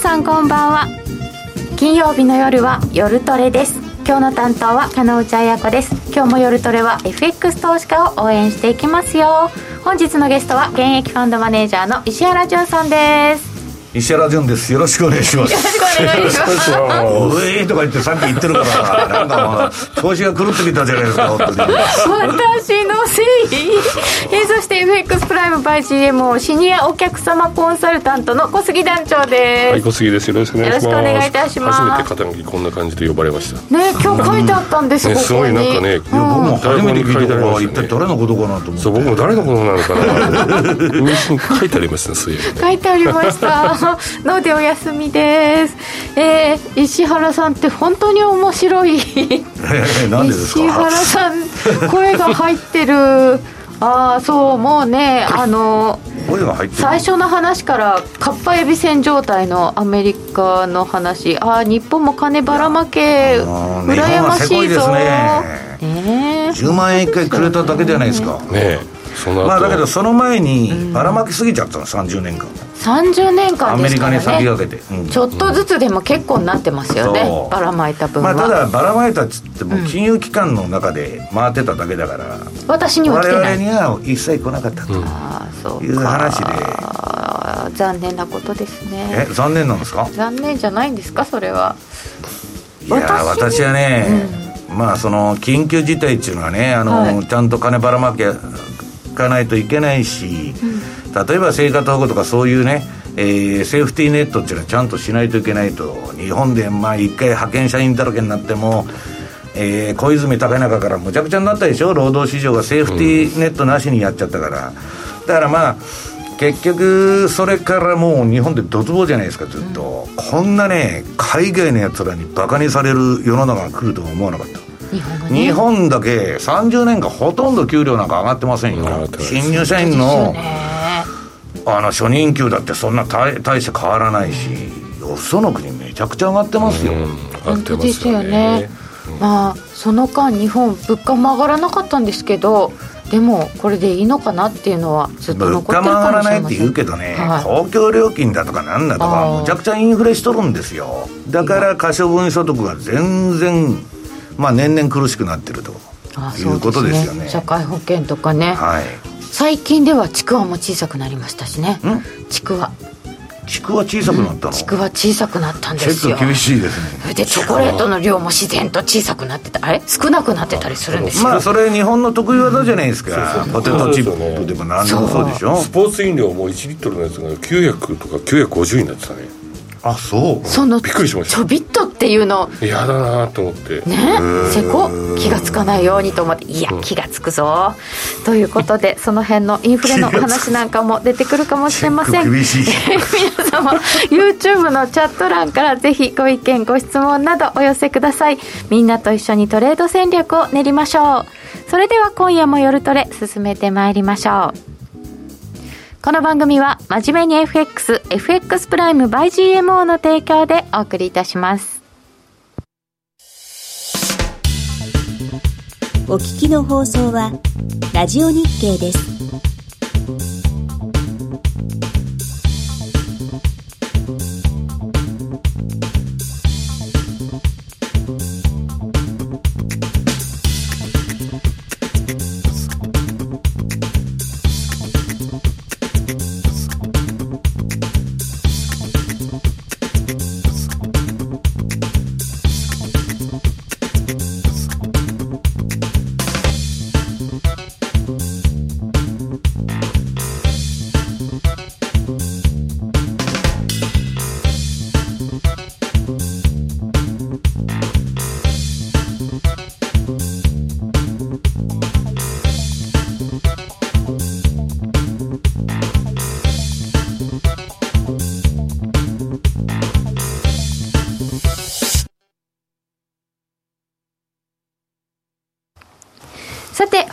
さんこんばんは。金曜日の夜は夜トレです。今日の担当は加納内彩子です。今日も夜トレは FX 投資家を応援していきますよ。本日のゲストは現役ファンドマネージャーの石原潤さんです。石原潤です。よろしくお願いします。よろしくお願いします。うえーとか言ってさっき言ってるから、なんかもう、調子が狂ってきたじゃないですか、本当に。私のせい。えー、そして FX プライムバイ GMO シニアお客様コンサルタントの小杉団長です。はい、小杉です。よろしくお願いします。よろしくお願いいたします。初めて肩書きこんな感じで呼ばれました。ね、今日書いてあったんです、ね、すごいなんかね、いや僕も初めて聞いたのは一体誰のことかなと思って。そう、僕も誰のことなのかな。書いてありますね、そういう。書いてありました。のでお休みです。えー、石原さんって本当に面白い。何でですか？石原さん声が入ってる。ああそうもうねあの最初の話からかっぱえびせん状態のアメリカの話ああ日本も金ばらまけ羨ましいぞねね10万円1回くれただけじゃないですかねまあだけどその前にばらまきすぎちゃったの30年間30年間ですから、ね、アメリカに先駆けて、うん、ちょっとずつでも結構になってますよね、う。ん、ばらまいた分は、まあ、ただばらまいたっつっても金融機関の中で回ってただけだから、うん、私には来てない。我々には一切来なかったと。いう話で。残念なことですね。え残念なんですか？残念じゃないんですか？それは。いや私はね、まあその緊急事態っていうのはねあの、はい、ちゃんと金ばらまきかないといけないし、例えば生活保護とかそういうね、えー、セーフティーネットっていうのはちゃんとしないといけないと。日本でまあ一回派遣社員だらけになっても、えー、小泉高中からむちゃくちゃになったでしょ？労働市場がセーフティーネットなしにやっちゃったから、だからまあ結局それからもう日本でドツボじゃないですかずっと、うん、こんなね海外のやつらにバカにされる世の中が来るとは思わなかった日本,、ね、日本だけ30年間ほとんど給料なんか上がってませんよ。新入社員のあの初任給だってそんな大大して変わらないし、よその国めちゃくちゃ上がってますよ、本当ですよね、まあその間日本物価も上がらなかったんですけどでもこれでいいのかなっていうのはずっと残ってるかもしれません。物価も上がらないって言うけどね、はい、公共料金だとかなんだとかむちゃくちゃインフレしとるんですよ。だから可処分所得が全然まあ年々苦しくなってるということですよね、ね、社会保険とかね、はい、最近ではちくわも小さくなりましたしね。ちくわちくわ小さくなったの、ちくわ小さくなったんですよ。厳しいですね。でチョコレートの量も自然と小さくなってた。あれ？少なくなってたりするんですよ。まあそれ日本の得意技じゃないですか、ポテトチップでも何でもそうでしょ？スポーツ飲料も1リットルのやつが900とか950になってたねあそう。そのびっくりしました。ちょびっとっていうの。嫌だなと思って。ね。せこ。気がつかないようにと思って。いや気がつくぞ。ということでその辺のインフレの話なんかも出てくるかもしれません。厳しい。皆様 YouTube のチャット欄からぜひご意見ご質問などお寄せください。みんなと一緒にトレード戦略を練りましょう。それでは今夜も夜トレ進めてまいりましょうこの番組は真面目に FX、FX プライム by GMO の提供でお送りいたします。お聞きの放送はラジオ日経です。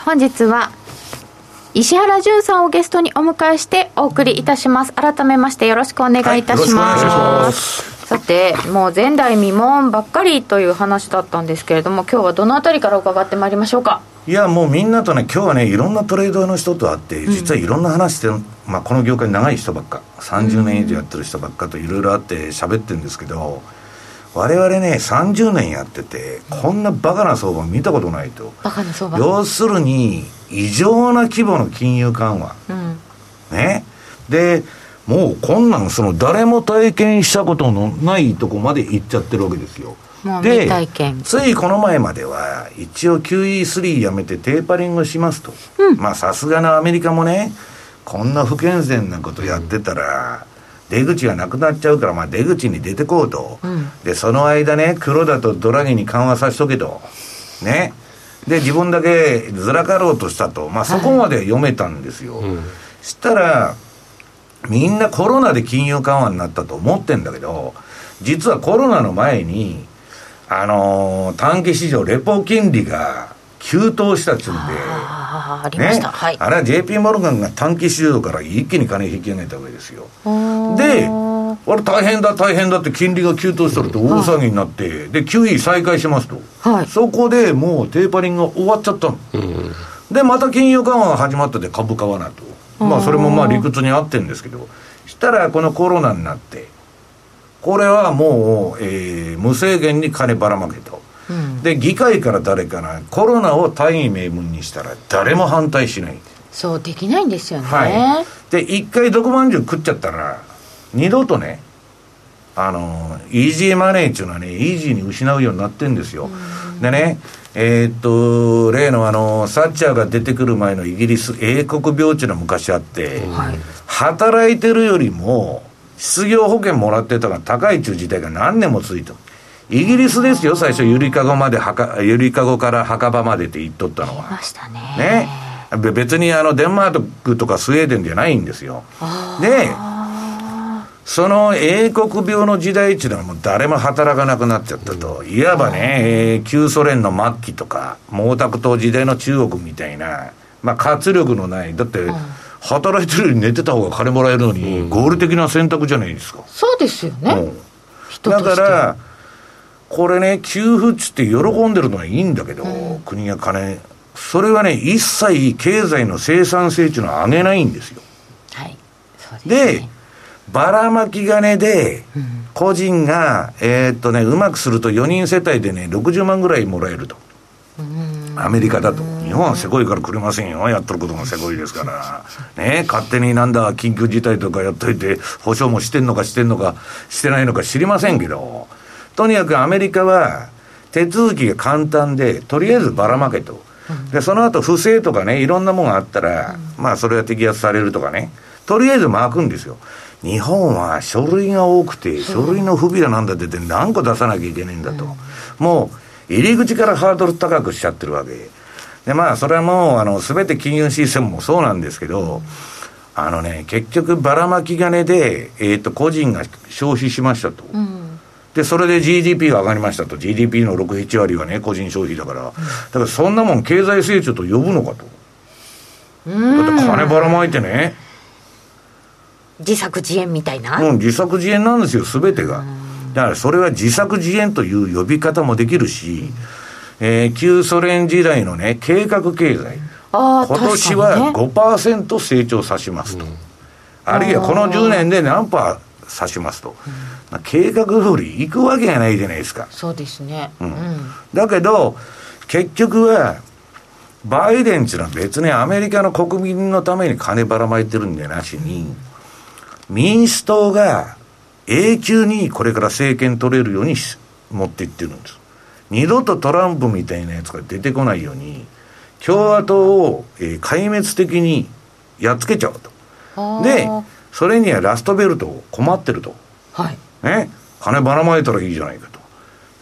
本日は石原潤さんをゲストにお迎えしてお送りいたします。改めましてよろしくお願いいたします、さて、もう前代未聞ばっかりという話だったんですけれども、今日はどのあたりから伺ってまいりましょうか？いや、もうみんなとね、今日はね、いろんなトレードの人と会って、実はいろんな話して、うん、まあ、この業界長い人ばっか、30年以上やってる人ばっかといろいろあって喋ってるんですけど、我々ね、30年やってて、こんなバカな相場見たことないと。バカな相場要するに、異常な規模の金融緩和。うん、ね。で、もうこんなんその誰も体験したことのないとこまで行っちゃってるわけですよ。で、ついこの前までは、一応 QE3 やめてテーパリングしますと。うん、まあさすがのアメリカもね、こんな不健全なことやってたら、出口がなくなっちゃうから、まあ出口に出てこうと。うん、で、その間ね、黒田とドラギに緩和させとけと。ね。で、自分だけずらかろうとしたと。まあそこまで読めたんですよ。はい、したら、みんなコロナで金融緩和になったと思ってんだけど、実はコロナの前に、あのー、短期市場、レポ金利が急騰したっちゅうんで、あありました、ね、はい、あれは JP モルガンが短期市場から一気に金引き上げたわけですよ。で、あれ大変だ、大変だって金利が急騰したると大騒ぎになって、はい、で、QE 再開しますと、はい、そこでもうテーパリングが終わっちゃったの。で、また金融緩和が始まったで株買わないと。まあそれもまあ理屈に合ってるんですけど、したらこのコロナになって、これはもう、えー、無制限に金ばらまけと。うん、で、議会から誰かな、コロナを大義名分にしたら誰も反対しない。そうできないんですよね。はい、で、一回毒まんじゅう食っちゃったら、二度とね、あの、イージーマネーっていうのはね、イージーに失うようになってんですよ。でね、えー、っと、例のあの、サッチャーが出てくる前のイギリス、英国病地の昔あって、はい、働いてるよりも、失業保険もらってたが高い中時代が何年も続いた。イギリスですよ、最初、ゆりかごまで、ゆりかごから墓場までって言っとったのは。ましたね。ね。別にあの、デンマークとかスウェーデンじゃないんですよ。で、その英国病の時代っていうのはもう誰も働かなくなっちゃったと。いわばね、えー、旧ソ連の末期とか、毛沢東時代の中国みたいな、まあ活力のない、だって、働いてるより寝てた方が金もらえるのに、合理的な選択じゃないですか。そうですよね。うん、だから、これね、給付っつって喜んでるのはいいんだけど、うん、国が金、それはね、一切経済の生産性っていうのは上げないんですよ。はい。で、ねで、ばらまき金で、個人が、えー、っとね、うまくすると4人世帯でね、60万ぐらいもらえると。アメリカだと。日本はせこいからくれませんよ。やっとることがせこいですから。ね勝手になんだ、緊急事態とかやっといて、保証もしてんのかしてんのか、してないのか知りませんけど、とにかくアメリカは手続きが簡単で、とりあえずばらまけと。で、その後不正とかね、いろんなものがあったら、まあそれは摘発されるとかね。とりあえず巻くんですよ。日本は書類が多くて、書類の不備だなんだってて何個出さなきゃいけないんだと。もう、入り口からハードル高くしちゃってるわけ。で、まあ、それはもう、あの、すべて金融システムもそうなんですけど、あのね、結局、ばらまき金で、えっ、ー、と、個人が消費しましたと。で、それで GDP が上がりましたと。GDP の6、7割はね、個人消費だから。だから、そんなもん経済成長と呼ぶのかと。だって金ばらまいてね、自作自演みたいな？うん、自作自演なんですよ、すべてが。だからそれは自作自演という呼び方もできるし、えー、旧ソ連時代のね、計画経済。今年は5%成長さしますと。ね、あるいはこの10年で何パーさしますと。うん、計画通り行くわけがないじゃないですか。そうですね。うん。だけど、結局は、バイデンっていうのは別にアメリカの国民のために金ばらまいてるんじゃなしに、民主党が永久にこれから政権取れるように持っていってるんです。二度とトランプみたいなやつが出てこないように、共和党を、えー、壊滅的にやっつけちゃうと。で、それにはラストベルト困ってると。はい。ね？金ばらまいたらいいじゃないかと。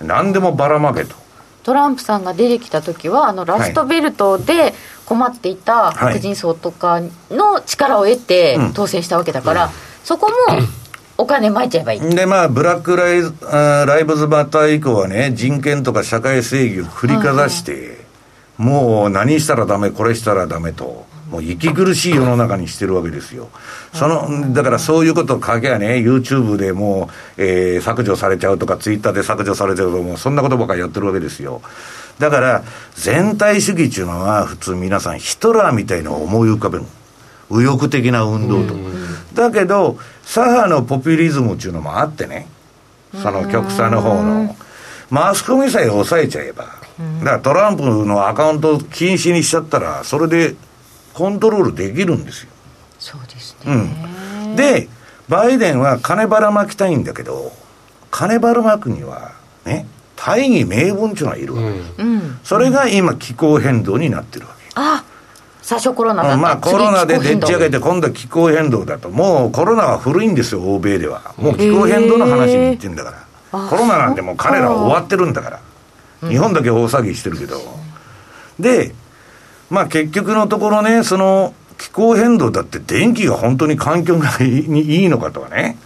何でもばらまけと。トランプさんが出てきた時はあのラストベルトで困っていた白人層とかの力を得て当選したわけだから、はいうんそこも お金まいちゃえばいい。で、まあ、ブラックライズあライブズバッター以降はね、人権とか社会正義を振りかざして、もう何したらダメ、これしたらダメと。もう息苦しい世の中にしてるわけですよ。その、だからそういうことを書けばね、YouTube でもう、えー、削除されちゃうとか、Twitter で削除されちゃうとか、もうそんなことばっかりやってるわけですよ。だから、全体主義っていうのは、普通皆さんヒトラーみたいのを思い浮かべる右翼的な運動と。だけど、左派のポピュリズムっていうのもあってね、その極左の方の。マスコミさえ抑えちゃえば、だからトランプのアカウントを禁止にしちゃったら、それでコントロールできるんですよ。そうですね。うん。で、バイデンは金ばらまきたいんだけど、金ばらまくには、ね、大義名分っていうのがいるわけ、うん、それが今気候変動になってるわけ。あ最初コロナだった、まあコロナででっち上げて今度は気候変動だと。もうコロナは古いんですよ、欧米では。もう気候変動の話に言ってんだから。コロナなんてもう彼らは終わってるんだから。日本だけ大騒ぎしてるけど。で、まあ結局のところね、その気候変動だって電気が本当に環境がにいいのかとかね。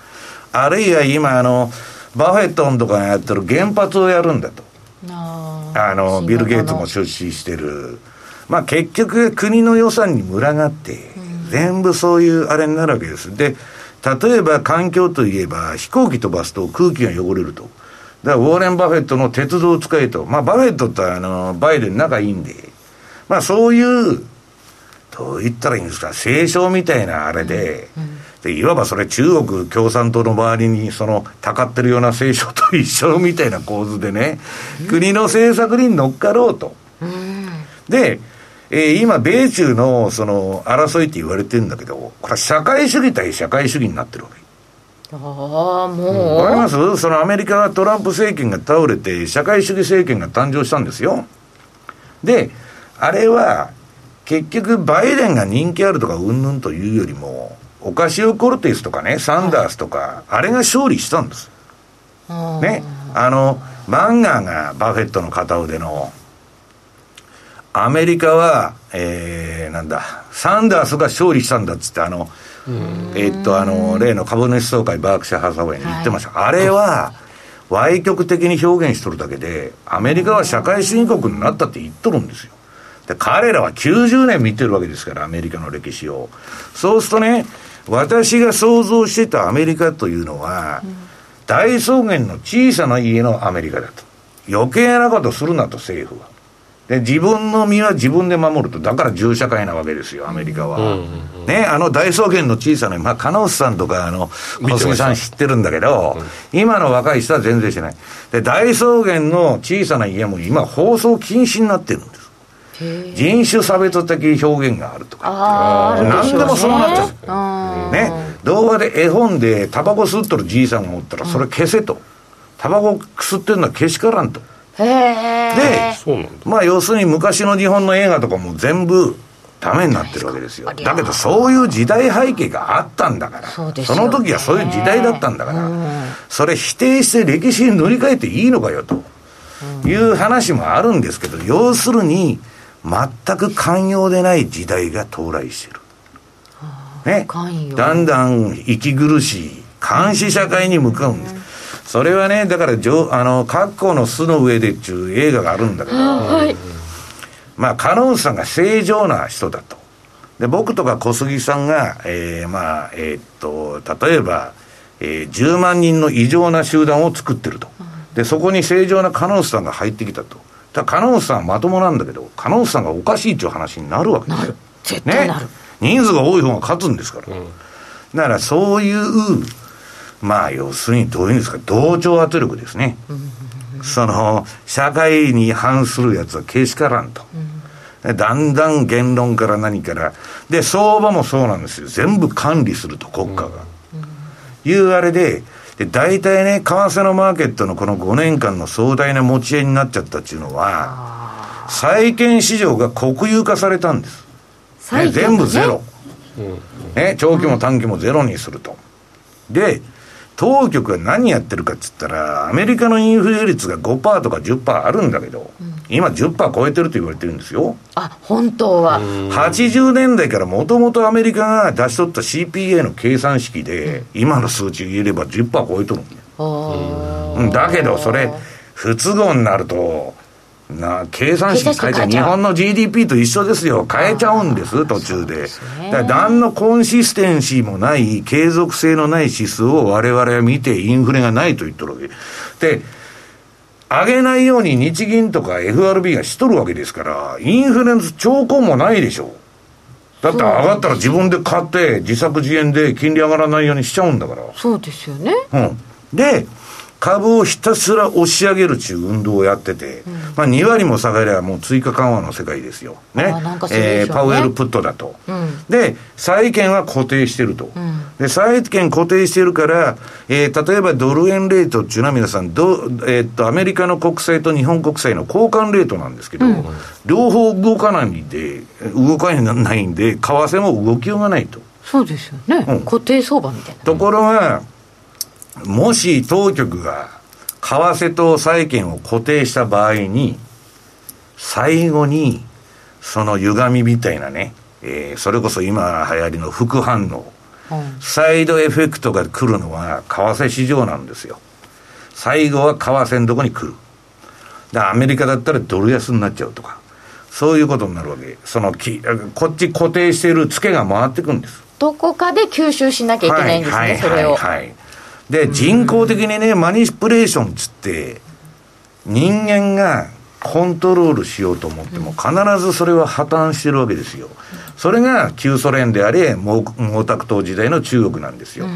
あるいは今あの、バフェットとかがやってる原発をやるんだと。あの、ビル・ゲイツも出資してる。まあ結局国の予算に群がって、全部そういうあれになるわけです。で、例えば環境といえば、飛行機飛ばすと空気が汚れると。だからウォーレン・バフェットの鉄道を使えと。まあバフェットってあの、バイデン仲いいんで、まあそういう、どう言ったらいいんですか、政商みたいなあれで、で、いわばそれ中国共産党の周りにその、たかってるような清少と一緒みたいな構図でね、国の政策に乗っかろうと。で、えー、今、米中のその争いって言われてるんだけど、これは社会主義対社会主義になってるわけ。ああ、もう。わ、かります？そのアメリカはトランプ政権が倒れて、社会主義政権が誕生したんですよ。で、あれは、結局、バイデンが人気あるとかうんぬんというよりも、オカシオ・コルテスとかね、サンダースとか、あれが勝利したんです。ね。あの、マンガーがバフェットの片腕の、アメリカは、えー、なんだ、サンダースが勝利したんだっつって、あの、えー、っと、あの、例の株主総会バークシャー・ハサウェイに言ってました。はい、あれは、歪曲的に表現しとるだけで、アメリカは社会主義国になったって言っとるんですよ。で、彼らは90年見てるわけですから、アメリカの歴史を。そうするとね、私が想像してたアメリカというのは、うん、大草原の小さな家のアメリカだと。余計なことするなと、政府は。で、自分の身は自分で守ると、だから銃社会なわけですよ、アメリカは。ね、あの大草原の小さな、まあ、金内さんとか、あの、小杉さん知ってるんだけど、今の若い人は全然しない。で、大草原の小さな家も今、放送禁止になってる。人種差別的表現があるとか。何でもそうなっちゃう。ね。動画で絵本でタバコ吸っとるじいさんがおったら、それ消せと。タバコ吸ってるのはけしからんと。で、まあ要するに昔の日本の映画とかも全部ダメになってるわけですよ。だけどそういう時代背景があったんだから。そ,、の時はそういう時代だったんだから、それ否定して歴史に塗り替えていいのかよという話もあるんですけど、要するに全く寛容でない時代が到来してる。ね。だんだん息苦しい監視社会に向かうんです。それはね、だから、あの、格好の巣の上でっていう映画があるんだけど、はい、まあ、カノンさんが正常な人だと。で、僕とか小杉さんが、えー、まあ、えー、っと、例えば、えー、10万人の異常な集団を作ってると。で、そこに正常なカノンさんが入ってきたと。だカノンさんはまともなんだけど、カノンさんがおかしいっていう話になるわけですよ。絶対なる。ね、人数が多い方が勝つんですから。うん、だからそういう、まあ要するにどういうんですか、同調圧力ですね。その、社会に反するやつはけしからんと。だんだん言論から何から。で、相場もそうなんですよ。全部管理すると、国家が。いうあれで、で、大体ね、為替のマーケットのこの5年間の壮大な持ち合いになっちゃったっていうのは、債券市場が国有化されたんです。ね、全部ゼロ。ね、長期も短期もゼロにすると。で、当局が何やってるかっつったら、アメリカのインフレ率が5%とか10%あるんだけど、うん、今10%超えてると言われてるんですよ。あ、本当は。80年代からもともとアメリカが出し取った CPA の計算式で、今の数値言えれば10%超えとるんだだけど、それ、不都合になると、な計算式変えちゃう。日本の GDP と一緒ですよ。変えちゃうんです途中で。で、ね、何のコンシステンシーもない継続性のない指数を我々は見てインフレがないと言ってるわけ。で上げないように日銀とか FRB がしとるわけですからインフレの兆候もないでしょだって上がったら自分で買って自作自演で金利上がらないようにしちゃうんだから。そうですよね。うん。で株をひたすら押し上げるっていう運動をやってて、うん、まあ2割も下がりゃもう追加緩和の世界ですよ。ね。ねえー、パウエルプットだと。うん、で、債券は固定してると。うん、で、債券固定してるから、えー、例えばドル円レートっていうのは皆さん、どえー、っと、アメリカの国債と日本国債の交換レートなんですけど、両方動かないんで、動かないんで、為替も動きようがないと。そうですよね。固定相場みたいな。ところが、もし当局が為替と債券を固定した場合に、最後に、その歪みみたいなね、えー、それこそ今流行りの副反応、うん、サイドエフェクトが来るのは為替市場なんですよ。最後は為替のとこに来る。アメリカだったらドル安になっちゃうとか、そういうことになるわけ。そのき、こっち固定しているツケが回ってくるんです。どこかで吸収しなきゃいけないんですね、はいはい、それを。はい。で、人工的にね、マニプレーションっつって、人間がコントロールしようと思っても、必ずそれは破綻してるわけですよ。それが旧ソ連であれ、毛沢東時代の中国なんですよ。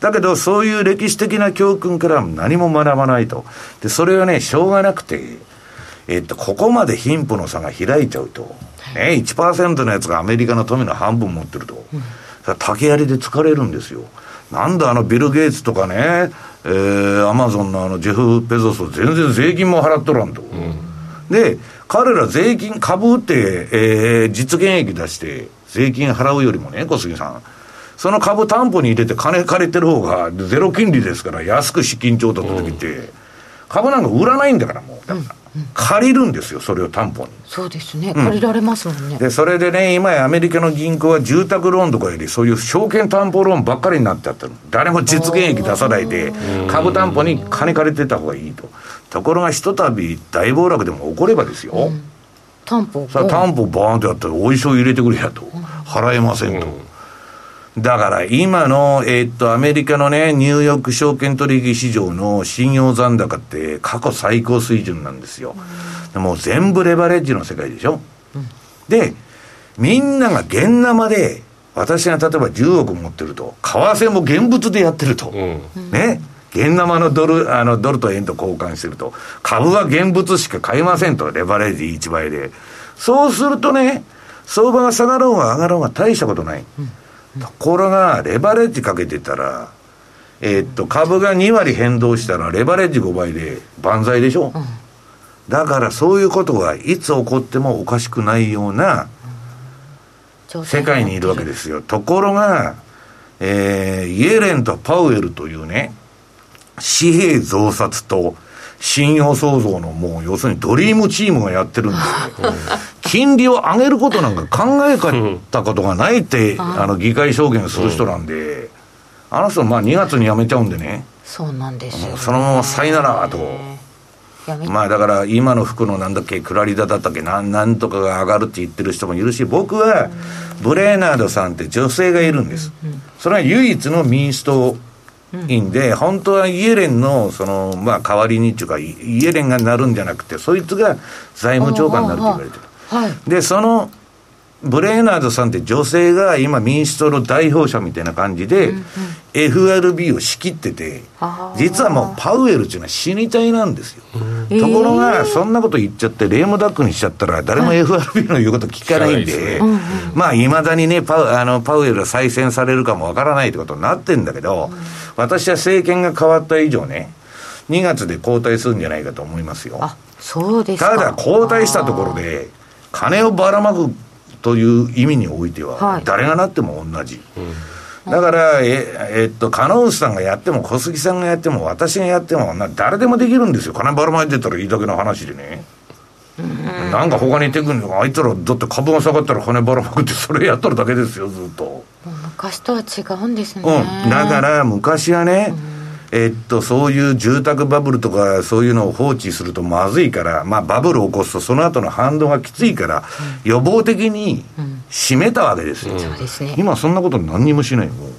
だけど、そういう歴史的な教訓から何も学ばないと。で、それはね、しょうがなくて、えっと、ここまで貧富の差が開いちゃうと、ね、1%のやつがアメリカの富の半分持ってると、竹槍で疲れるんですよ。なんだあのビル・ゲイツとかね、えー、アマゾンのあのジェフ・ペゾス、全然税金も払っとらんと。うん、で、彼ら税金、株って、えー、実現益出して、税金払うよりもね、小杉さん。その株担保に入れて金借りてる方がゼロ金利ですから安く資金調達できて、うん、株なんか売らないんだからもう。だから。借りるんですよ、それを担保に。そうですね、借りられますもんね。うん、で、それでね、今やアメリカの銀行は住宅ローンとかより、そういう証券担保ローンばっかりになっちゃってる。誰も実現益出さないで、株担保に金借りてた方がいいと。ところが、ひとたび大暴落でも起こればですよ。うん、担保さあ、担保バーンとやったら、お衣装入れてくれやと。払えませんと。だから今の、えー、っと、アメリカのね、ニューヨーク証券取引市場の信用残高って過去最高水準なんですよ。うん、もう全部レバレッジの世界でしょ。うん、で、みんなが現生で、私が例えば10億持ってると、為替も現物でやってると。うん、ね。現生のドル、あの、ドルと円と交換してると。株は現物しか買えませんと、レバレッジ1倍で。そうするとね、相場が下がろうが上がろうが大したことない。うんところが、レバレッジかけてたら、えー、っと、株が2割変動したら、レバレッジ5倍で万歳でしょ、うん、だからそういうことがいつ起こってもおかしくないような世界にいるわけですよ。ところが、えー、イエレンとパウエルというね、紙幣増刷と信用創造のもう要するにドリームチームがやってるんで、金利を上げることなんか考えたことがないって、あの議会証言する人なんで、あの人まあ2月に辞めちゃうんでね。そうなんですよ、ね、そのままさよならと。まあだから今の服のなんだっけ、クラリダだったっけなん、なんとかが上がるって言ってる人もいるし、僕はブレーナードさんって女性がいるんです。それは唯一の民主党いいんで、本当はイエレンの、その、まあ、代わりにっていうか、イエレンがなるんじゃなくて、そいつが財務長官になると言われてる。はい、で、その、ブレーナードさんって女性が今民主党の代表者みたいな感じで、うんうん、FRB を仕切ってて、実はもうパウエルっていうのは死に体なんですよ。ところが、そんなこと言っちゃって、レームダックにしちゃったら、誰も FRB の言うこと聞かないんで、はい、まあ、いまだにねパウあの、パウエルが再選されるかもわからないってことになってんだけど、うん私は政権が変わった以上ね、2月で交代するんじゃないかと思いますよ。あそうですただ、交代したところで、金をばらまくという意味においては、誰がなっても同じ。だから、え、えっと、金内さんがやっても、小杉さんがやっても、私がやっても、な誰でもできるんですよ。金ばらまいてたらいいだけの話でね。なんか他にテクニックあいつらだって株が下がったら金ばらまくってそれやっとるだけですよずっと。昔とは違うんですね。うん。だから昔はね、えっと、そういう住宅バブルとか、そういうのを放置するとまずいから、まあ、バブルを起こすと、その後の反動がきついから、予防的に締めたわけですよ。そうですね。今、そんなこと何にもしないもう。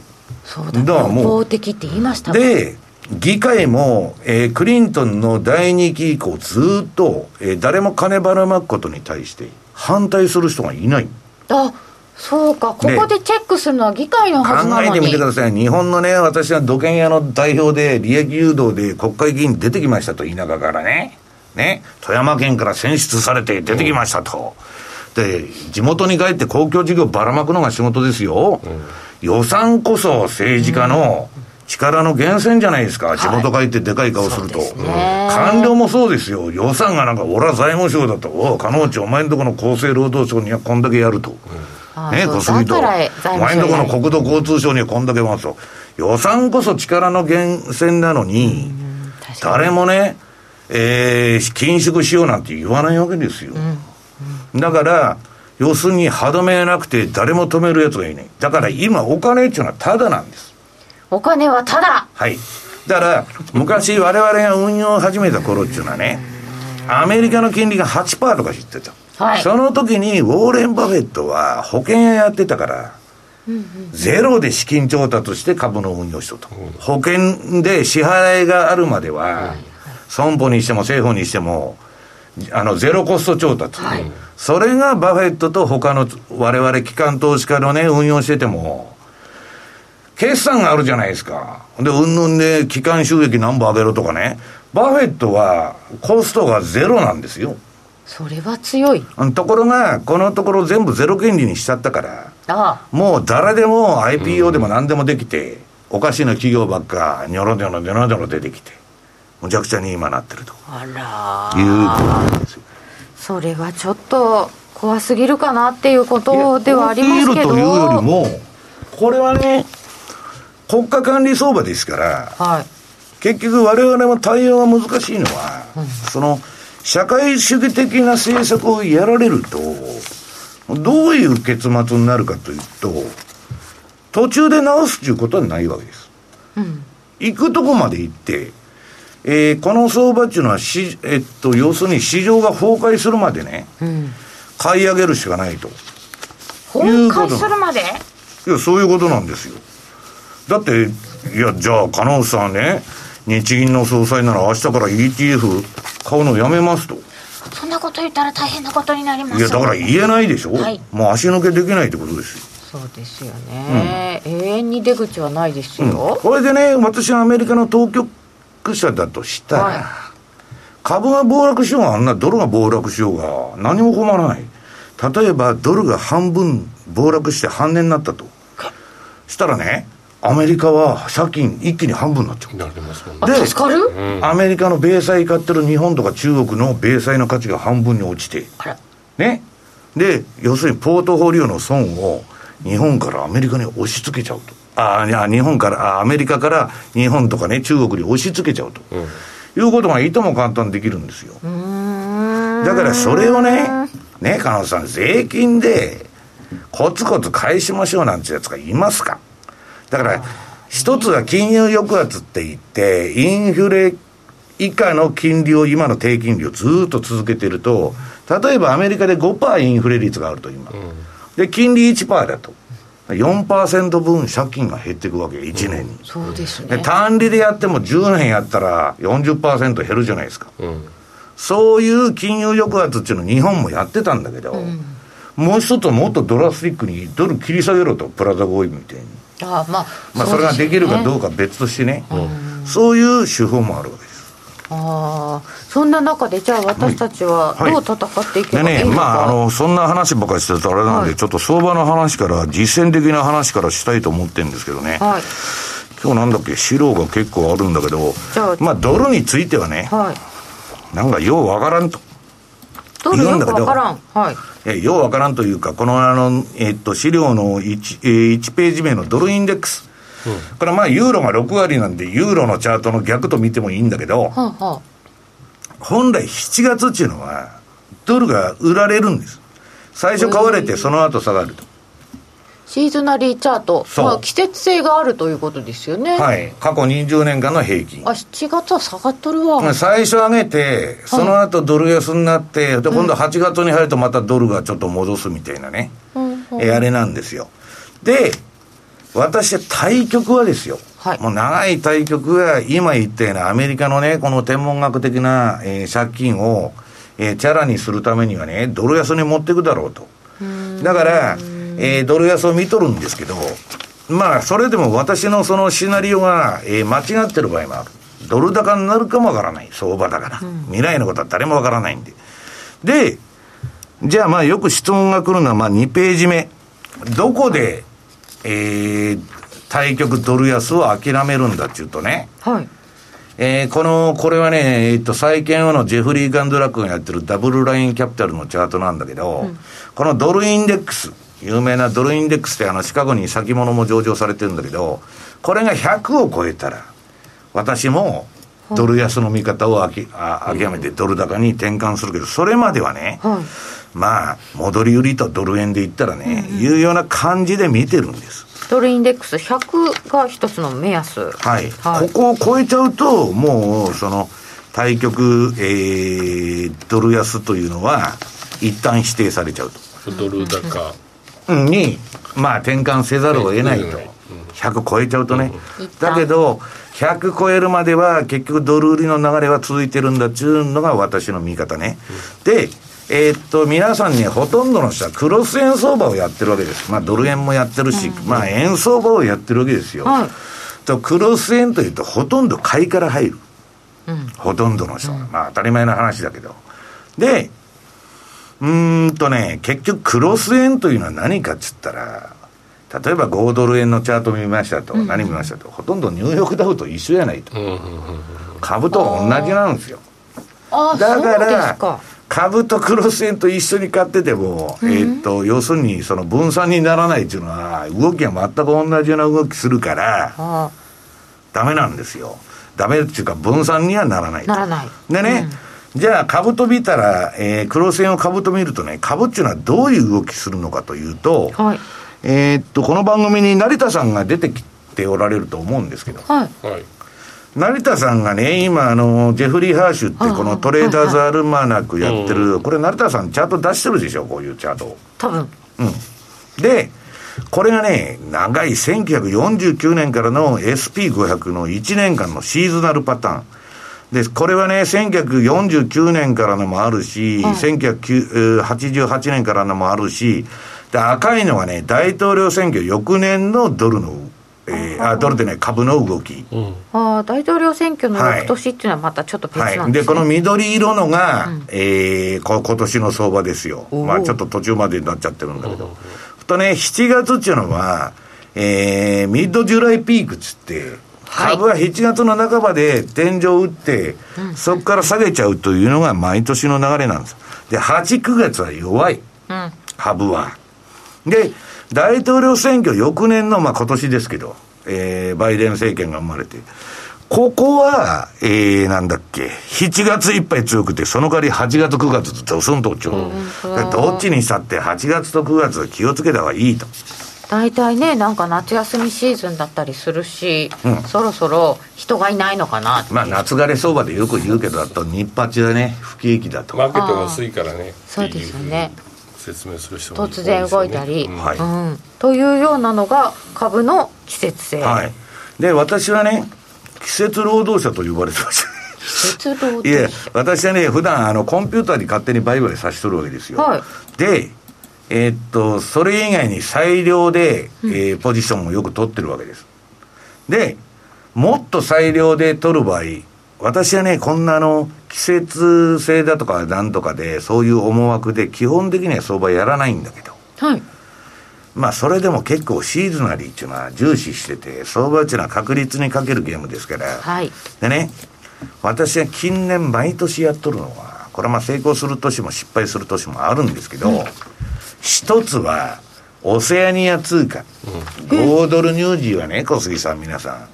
そうだ、だ予防的って言いましたで、議会も、えー、クリントンの第2期以降、ずっと、えー、誰も金ばらまくことに対して反対する人がいない。あそうか、ここでチェックするのは議会のはずなのに。考えてみてください。日本のね、私は土建屋の代表で、利益誘導で国会議員出てきましたと、田舎からね。ね、富山県から選出されて出てきましたと。うん、で、地元に帰って公共事業ばらまくのが仕事ですよ。うん、予算こそ政治家の、力の源泉じゃないですか、地元帰ってでかい顔すると、官僚もそうですよ、予算がなんか、俺は財務省だと、お加納内、お前んとこの厚生労働省にはこんだけやると、ね、小杉と、お前んとこの国土交通省にはこんだけ回すと、予算こそ力の源泉なのに、誰もね、えー、緊縮しようなんて言わないわけですよ。だから、要するに歯止めがなくて誰も止めるやつがいない。だから今お金っていうのはただなんです。お金はただはい。だから、昔我々が運用を始めた頃っていうのはね、アメリカの金利が8%とか知ってた。はい、その時にウォーレン・バフェットは保険屋やってたから、ゼロで資金調達して株の運用しとると。保険で支払いがあるまでは、損保にしても生保にしても、あの、ゼロコスト調達。はい、それがバフェットと他の我々機関投資家のね、運用してても、決算があるじゃないですか。で、うんぬんで、期間収益何本上げろとかね。バフェットは、コストがゼロなんですよ。それは強い。ところが、このところ全部ゼロ金利にしちゃったから、ああもう誰でも IPO でも何でもできて、おかしな企業ばっか、ニョロニョロニョロニョロ出てきて、むちゃくちゃに今なってると。あら。いうことですよ。それはちょっと怖すぎるかなっていうことではありますけど。怖すぎるというよりも、これはね、国家管理相場ですから、はい、結局我々も対応が難しいのは、うん、その、社会主義的な政策をやられると、どういう結末になるかというと、途中で直すということはないわけです。うん、行くとこまで行って、えー、この相場っていうのはし、えっと、要するに市場が崩壊するまでね、うん、買い上げるしかないと。崩壊するまで？いや、そういうことなんですよ。だって、いや、じゃあ、加納さんね、日銀の総裁なら明日から ETF 買うのやめますと。そんなこと言ったら大変なことになりますいや、だから言えないでしょ、はい、もう足抜けできないってことですよ。そうですよね、うん、永遠に出口はないですよ、うん、これでね、私はアメリカの当局者だとしたら、はい、株が暴落しようが、あんなドルが暴落しようが、何も困らない。例えば、ドルが半分暴落して半値になったと。したらね、アメリカは借金一気に半分になっちゃう。なりますもんね。で、助かる、アメリカの米債買ってる日本とか中国の米債の価値が半分に落ちて、ね。で、要するにポートフォリオの損を日本からアメリカに押し付けちゃうと。ああ、日本から、あアメリカから日本とかね、中国に押し付けちゃうと。うん、いうことがいとも簡単にできるんですよ。だからそれをね、ね、加納さん、税金でコツコツ返しましょうなんてやつがいますか？だから、一つは金融抑圧って言って、インフレ以下の金利を、今の低金利をずっと続けてると、例えばアメリカで5%インフレ率があると今。で、金利1%だと。4%分借金が減っていくわけ、1年に。うん、そうですね。単利でやっても10年やったら40%減るじゃないですか。うん、そういう金融抑圧っていうのを日本もやってたんだけど、うん、もう一つはもっとドラスティックにドル切り下げろと、プラザ合意みたいに。あまあ、まあそれができるかどうか別としてね、うん、そういう手法もあるわけです。あそんな中で、じゃあ私たちはどう戦っていけばいいのか、はい、でね、まあ、あの、そんな話ばっかりしてたらあれなんで、はい、ちょっと相場の話から、実践的な話からしたいと思ってるんですけどね。はい、今日なんだっけ、資料が結構あるんだけど、まあ、ドルについてはね、はい、なんかようわからんと。ドルよくわからん。はい。えようわからんというか、このあの、えっと、資料の 1,、えー、1ページ目のドルインデックス。うん、これまあ、ユーロが6割なんで、ユーロのチャートの逆と見てもいいんだけど、はあはあ、本来7月っていうのは、ドルが売られるんです。最初買われて、その後下がると。シーズナリーチャート、まあ、季節性があるということですよね。はい。過去20年間の平均あ、。7月は下がっとるわ。最初上げて、その後ドル安になって、で、今度8月に入るとまたドルがちょっと戻すみたいなね。うんうんえあれなんですよ。で、私、対局はですよ。はいもう長い対局は、今言ったようなアメリカのね、この天文学的な、えー借金を、えーチャラにするためにはね、ドル安に持っていくだろうと。だから、えードル安を見とるんですけど、まあ、それでも私のそのシナリオが、えー間違ってる場合もある。ドル高になるかもわからない。相場だから。未来のことは誰もわからないんで。で、じゃあまあよく質問が来るのはまあ2ページ目。どこで、えー、対局ドル安を諦めるんだっていうとね、はい。えーこの、これはね、えっと、債券王のジェフリー・ガンドラックがやってるダブルラインキャピタルのチャートなんだけど、このドルインデックス、有名なドルインデックスってあの、シカゴに先物も上場されてるんだけど、これが100を超えたら、私もドル安の見方をあきあ諦めてドル高に転換するけど、それまではね、はい。まあ、戻り売りとドル円で言ったらね、いうような感じで見てるんです。ドルインデックス100が一つの目安。はい。はいここを超えちゃうと、もう、その、対局、えー、ドル安というのは、一旦否定されちゃうと。ドル高うんに、まあ、転換せざるを得ないとうん。100超えちゃうとねだけど、100超えるまでは、結局ドル売りの流れは続いてるんだっていうのが私の見方ね。で、えーっと、皆さんね、ほとんどの人はクロス円相場をやってるわけです。まあ、ドル円もやってるし、まあ、円相場をやってるわけですよ。はいと、クロス円というと、ほとんど買いから入る。うん。ほとんどの人が。まあ、当たり前の話だけど。で、うーんとね、結局、クロス円というのは何かっつったら、例えば5ドル円のチャート見ましたと、何見ましたと、ほとんどニューヨークダウと一緒やないと。うんうんうん株と同じなんですよ。だからか。、株とクロス円と一緒に買ってても、えーっと、要するに、その分散にならないっていうのは、動きが全く同じような動きするから、あダメなんですよ。ダメっていうか、分散にはならないならない。でね、じゃあ株と見たら、えー、黒線を株と見るとね、株っていうのはどういう動きするのかというと、はい。えーっと、この番組に成田さんが出てきておられると思うんですけど、はい。はい成田さんがね、今、あの、ジェフリー・ハーシュって、このトレーダーズ・アルマナックやってる、これ成田さんチャート出してるでしょ、こういうチャートを。多分。うん。で、これがね、長い1949年からの SP500 の1年間のシーズナルパターン。で、これはね、1949年からのもあるし、1988年からのもあるし、で、赤いのはね、大統領選挙翌年のドルの、えーあ、ドルでね、株の動き。うんああ、大統領選挙のはい翌年っていうのはまたちょっと別はい。で、なんですね。この緑色のが、えーこ今年の相場ですよ。まあちょっと途中までになっちゃってるんだけど。とね、7月っていうのは、えーミッドジュライピークっつって、はい株は7月の半ばで天井打って、そこから下げちゃうというのが毎年の流れなんです。で、8、9月は弱い。うん。株は。で、大統領選挙翌年の、まあ今年ですけど、えーバイデン政権が生まれて、ここは、えー、なんだっけ、7月いっぱい強くて、その代わり8月9月とドスンと落ちる。どっちにしたって8月と9月は気をつけた方がいいと。大体ね、なんか夏休みシーズンだったりするし、うん。そろそろ人がいないのかな。まあ夏枯れ相場でよく言うけど、あと日八だね、不景気だと。マーケットが薄いからね。そうですよね。説明する人も突然動いたり、多ですよねはい。うん、というようなのが株の季節性、はい。で、私はね、季節労働者と呼ばれてました。季節労 いや私はね、普段あのコンピューターに勝手に売買さしとるわけですよ。はい。で、えーっと、それ以外に裁量で、えーポジションをよく取ってるわけです。で、もっと裁量で取る場合、私はね、こんなあの、季節性だとかなんとかで、そういう思惑で、基本的には相場やらないんだけど、はい。まあ、それでも結構シーズナリーっていうのは重視してて、相場っていうのは確率にかけるゲームですから、はい。でね、私は近年毎年やっとるのは、これはまあ成功する年も失敗する年もあるんですけど、一つは、オセアニア通貨。5ドルニュージーはね、小杉さん皆さん、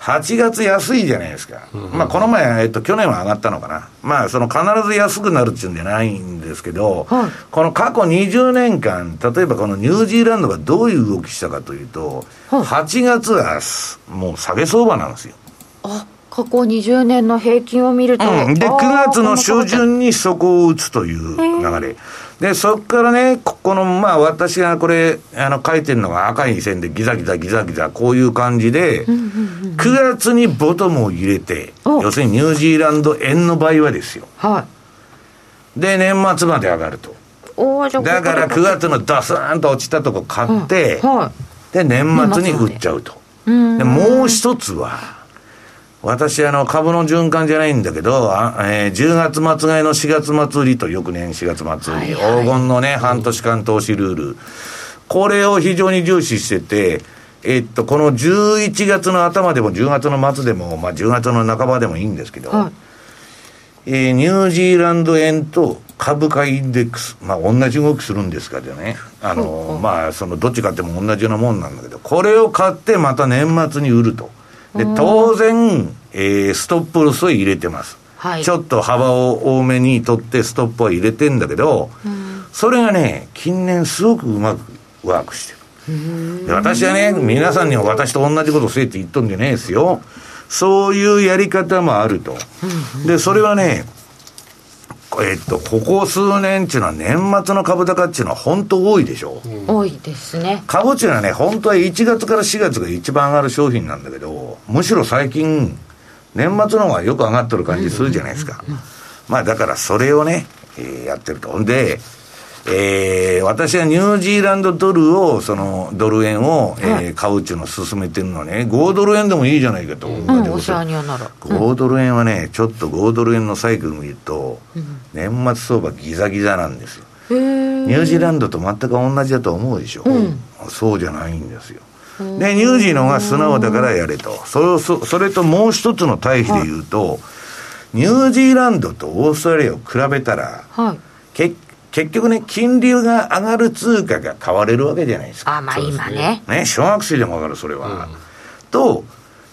8月安いじゃないですか。まあ、この前、えっと、去年は上がったのかな。まあ、その必ず安くなるっていうんじゃないんですけど、はいこの過去20年間、例えばこのニュージーランドがどういう動きしたかというと、はい8月はすもう下げ相場なんですよ。あ過去20年の平均を見ると、うん、で、あー9月の初旬にそこを打つという流れ。で、そこからね、ここの、まあ私がこれ、あの、書いてるのが赤い線でギザギザギザギザ、こういう感じで、9月にボトムを入れて、お。要するにニュージーランド円の場合はですよ。はい。で、年末まで上がると。だから。ここで9月のダスーンと落ちたとこ買って、はい。で、年末に売っちゃうと。うん。で、もう一つは、私、あの、株の循環じゃないんだけど、あえー10月末買いの4月末売りと、翌年4月末売り、はいはい。黄金のね、半年間投資ルール。これを非常に重視してて、えっと、この11月の頭でも10月の末でも、まあ10月の半ばでもいいんですけど、はい。えーニュージーランド円と株価インデックス、まあ同じ動きするんですかでね、あの、まあそのどっち買っても同じようなもんなんだけど、これを買ってまた年末に売ると。で、当然、えーストップロスを入れてます。はいちょっと幅を多めに取ってストップは入れてんだけど、それがね、近年すごくうまくワークしてる。で私はね、皆さんには私と同じことをせえって言っとんじゃねえですよ。そういうやり方もあると。で、それはね、えっと、ここ数年っていうのは年末の株高っていうのは本当多いでしょ？多いですね株っていうのはね、本当は1月から4月が一番上がる商品なんだけど、むしろ最近、年末の方がよく上がってる感じするじゃないですか。まあだからそれをね、えーやってると。ほんで、えー私はニュージーランドドルを、そのドル円を、えー買うっていうのを進めてるのはね、5ドル円でもいいじゃないかと。うん。お世話にはなる。5ドル円はね、ちょっと5ドル円のサイクル見ると、年末相場ギザギザなんですよ。ニュージーランドと全く同じだと思うでしょ、そうじゃないんですよ。で、ニュージーの方が素直だからやれと。それをそそれともう一つの対比で言うと、ニュージーランドとオーストラリアを比べたら、はい。け結局ね、金利が上がる通貨が買われるわけじゃないですか。あまあ今ねね、小学生でもわかる、それは。と、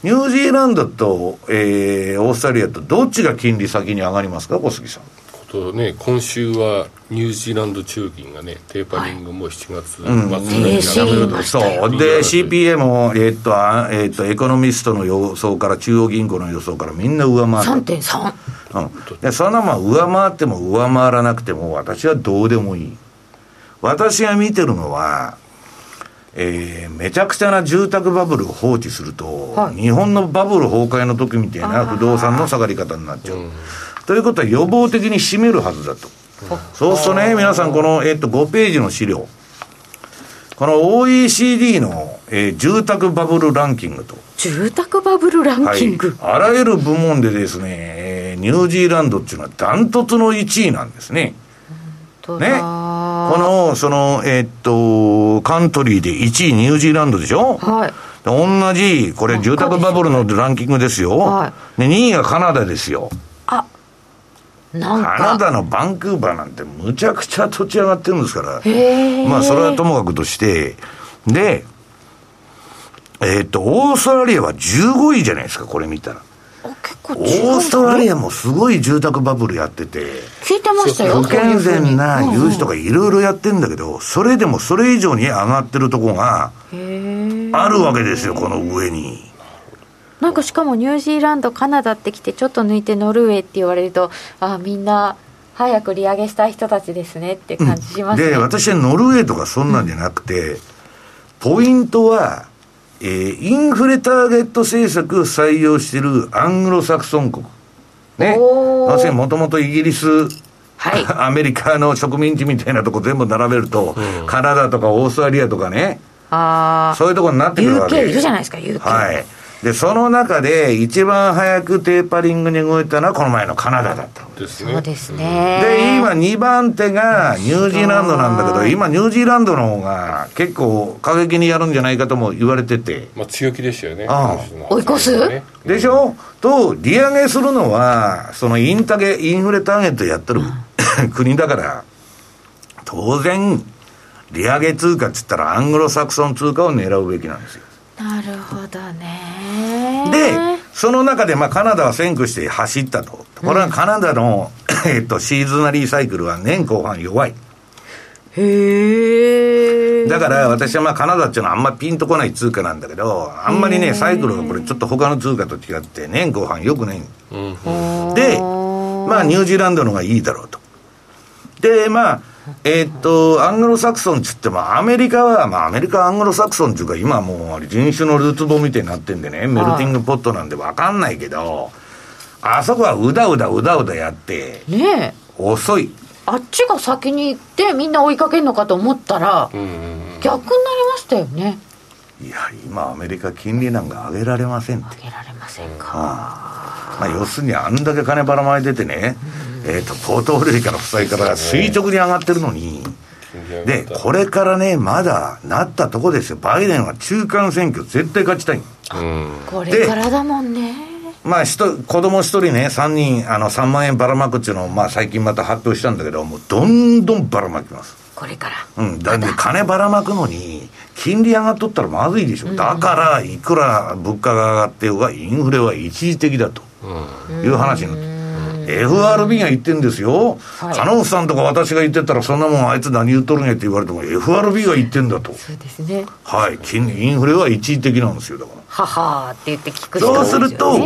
ニュージーランドと、えー、オーストラリアとどっちが金利先に上がりますか、小杉さん。ことね今週はニュージーランド中銀がねテーパリングも7月末にやめるそう。で、CPA も、えーっと、あえーっと、エコノミストの予想から、中央銀行の予想からみんな上回る。3.3うん。で、そんなまあ、上回っても上回らなくても、私はどうでもいい。私が見てるのは、えーめちゃくちゃな住宅バブルを放置すると、はい日本のバブル崩壊の時みたいな不動産の下がり方になっちゃう。ということは予防的に締めるはずだと。そうするとね、皆さんこの、えっと、5ページの資料。この OECD の、えー住宅バブルランキングと。住宅バブルランはいキング、。あらゆる部門でですね、えーニュージーランドっていうのはダントツの1位なんですね。とね。この、その、えーっと、カントリーで1位ニュージーランドでしょ？はいで同じ、これ住宅バブルのランキングですよ。はで、2位がカナダですよ。あなんカナかダのバンクーバーなんてむちゃくちゃ土地上がってるんですから。まあ、それはともかくとして、で、えーっと、オーストラリアは15位じゃないですか、これ見たら。あ結構オーストラリアもすごい住宅バブルやってて、聞いてましたよ。不健全な融資とかいろいろやってんだけど、それでもそれ以上に上がってるとこがあるわけですよ、この上に。なんかしかもニュージーランドカナダってきてちょっと抜いてノルウェーって言われるとあみんな早く利上げしたい人たちですねって感じしますね、で、私はノルウェーとかそんなんじゃなくて、ポイントは、えーインフレターゲット政策を採用しているアングロサクソン国。ね。要するにもともとイギリス、はい。アメリカの植民地みたいなとこ全部並べると、カナダとかオーストラリアとかね、あそういうとこになってくるわけ。UK いるじゃないですか UK はい。で、その中で一番早くテーパリングに動いたのはこの前のカナダだった。の。ですね。そうですね。で、今2番手がニュージーランドなんだけど、今ニュージーランドの方が結構過激にやるんじゃないかとも言われてて。まあ強気でしたよね。ああ。追い越す？ねでしょ？と、利上げするのは、そのインタゲ、インフレターゲットやってる 国だから、当然、利上げ通貨っつったらアングロサクソン通貨を狙うべきなんですよ。なるほどねで、その中で、まあ、カナダは先駆して走ったと。これはカナダの、うん、えっと、シーズナリーサイクルは年後半弱い。へだから私はまあカナダっていうのはあんまピンとこない通貨なんだけど、あんまりね、サイクルがこれちょっと他の通貨と違って年後半よくない、うん、で、まあニュージーランドの方がいいだろうと。で、まあ、えー、っと、アングロサクソンっつっても、アメリカは、まあ、アメリカアングロサクソンっていうか、今もう、人種のルーツボみたいになってんでね、メルティングポットなんで分かんないけど、あそこはうだうだうだうだやって、ね遅い。あっちが先に行って、みんな追いかけるのかと思ったら、逆になりましたよね。いや、今、アメリカ、金利なんか上げられませんって。上げられませんか。あまあ、要するに、あんだけ金ばらまいててね、えっ、ー、と、ポートフォリオから負債から垂直に上がってるのに、で、これからね、まだなったとこですよ。バイデンは中間選挙絶対勝ちたい。これからだもんね。まあ、人、子供一人ね、3人、あの、3万円ばらまくっていうのを、まあ、最近また発表したんだけど、もう、どんどんばらまきます。これから。うん。だって、金ばらまくのに、金利上がっとったらまずいでしょ。うん、だから、いくら物価が上がってようが、インフレは一時的だと、いう話になって。FRB が言ってんですよ、はい、加納さんとか私が言ってたら、そんなもんあいつ何言っとるんやって言われても、FRB が言ってんだと。そうですね。はい、インフレは一時的なんですよ、だから。ははって言って聞くそうすると、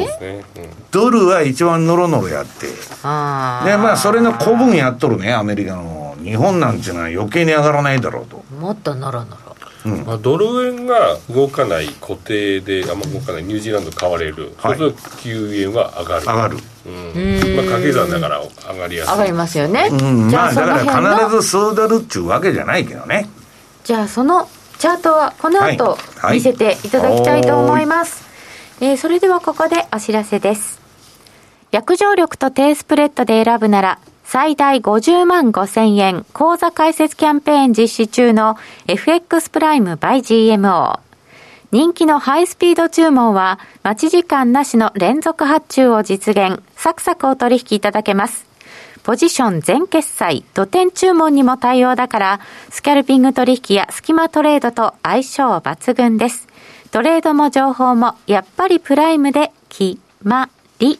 ドルは一番ノロノロやって、で、まあ、それの古文やっとるね、アメリカの。日本なんていうのは余計に上がらないだろうと。もっとノロノロ。うん。まあ、ドル円が動かない固定であんま動かないニュージーランド買われる、はい、そうすると9円は上がる。上がる、うん。まあ、掛け算だから上がりやすい。上がりますよね、うん、まあだから必ず数ドルっちゅうわけじゃないけどね。じゃあそのチャートはこの後、見せていただきたいと思います、はい、えー、それではここでお知らせです。約定力と低スプレッドで選ぶなら最大50万5千円口座開設キャンペーン実施中の FX プライム by GMO。人気のハイスピード注文は待ち時間なしの連続発注を実現、サクサクお取引いただけます。ポジション全決済、土点注文にも対応だから、スキャルピング取引やスキマトレードと相性抜群です。トレードも情報もやっぱりプライムで決まり。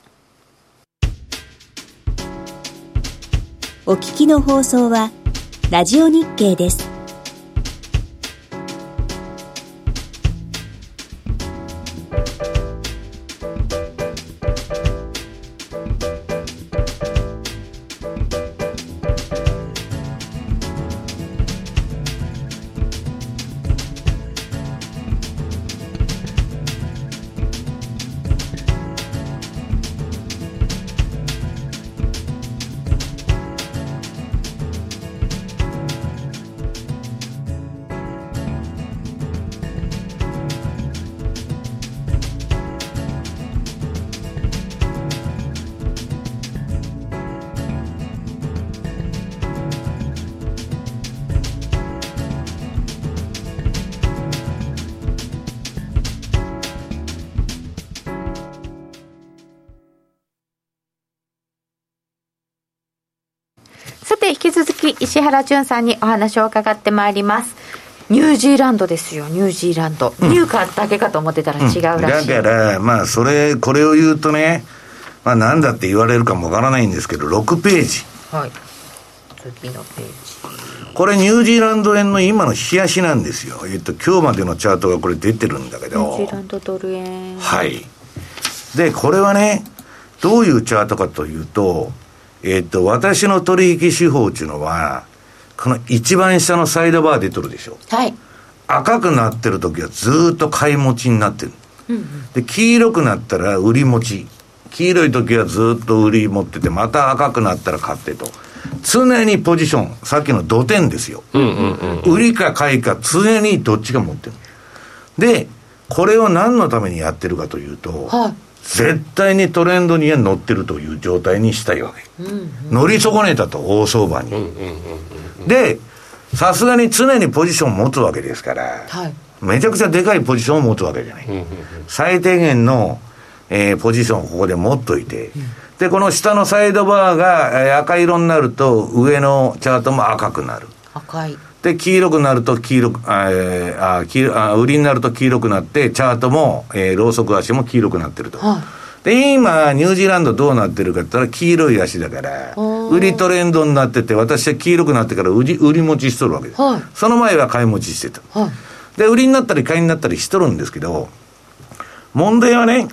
お聞きの放送は、ラジオ日経です。石原淳さんにお話を伺ってまいりますニュージーランドですよ、ニュージーランド。ニューカーだけかと思ってたら違うらしい。だから、まあ、それ、これを言うとね、まあ、なんだって言われるかもわからないんですけど、6ページ。はい。次のページ。これ、ニュージーランド円の今の冷やしなんですよ。えっと、今日までのチャートがこれ出てるんだけど。ニュージーランドドル円。はい。で、これはね、どういうチャートかというと、えっと、私の取引手法っていうのは、この一番下のサイドバー出とるでしょ。はい。赤くなってる時はずっと買い持ちになってる。うんうん、で、黄色くなったら売り持ち。黄色い時はずっと売り持ってて、また赤くなったら買ってと。常にポジション、さっきの土点ですよ。うんうんうん、売りか買いか常にどっちが持ってる。で、これを何のためにやってるかというと、はい、絶対にトレンドには乗ってるという状態にしたいわけ。乗り損ねたと、大相場に。で、さすがに常にポジションを持つわけですから、はい、めちゃくちゃでかいポジションを持つわけじゃない。最低限の、えー、ポジションをここで持っといて、で、この下のサイドバーが、えー、赤色になると、上のチャートも赤くなる。赤い。で、黄色くなると黄色く、えー、あ黄あ売りになると黄色くなって、チャートも、えー、ローソク足も黄色くなってると。はい、で、今、ニュージーランドどうなってるかって言ったら、黄色い足だから、売りトレンドになってて、私は黄色くなってから売り売り持ちしとるわけです。はい、その前は買い持ちしてた。はい、で、売りになったり買いになったりしとるんですけど、問題はね、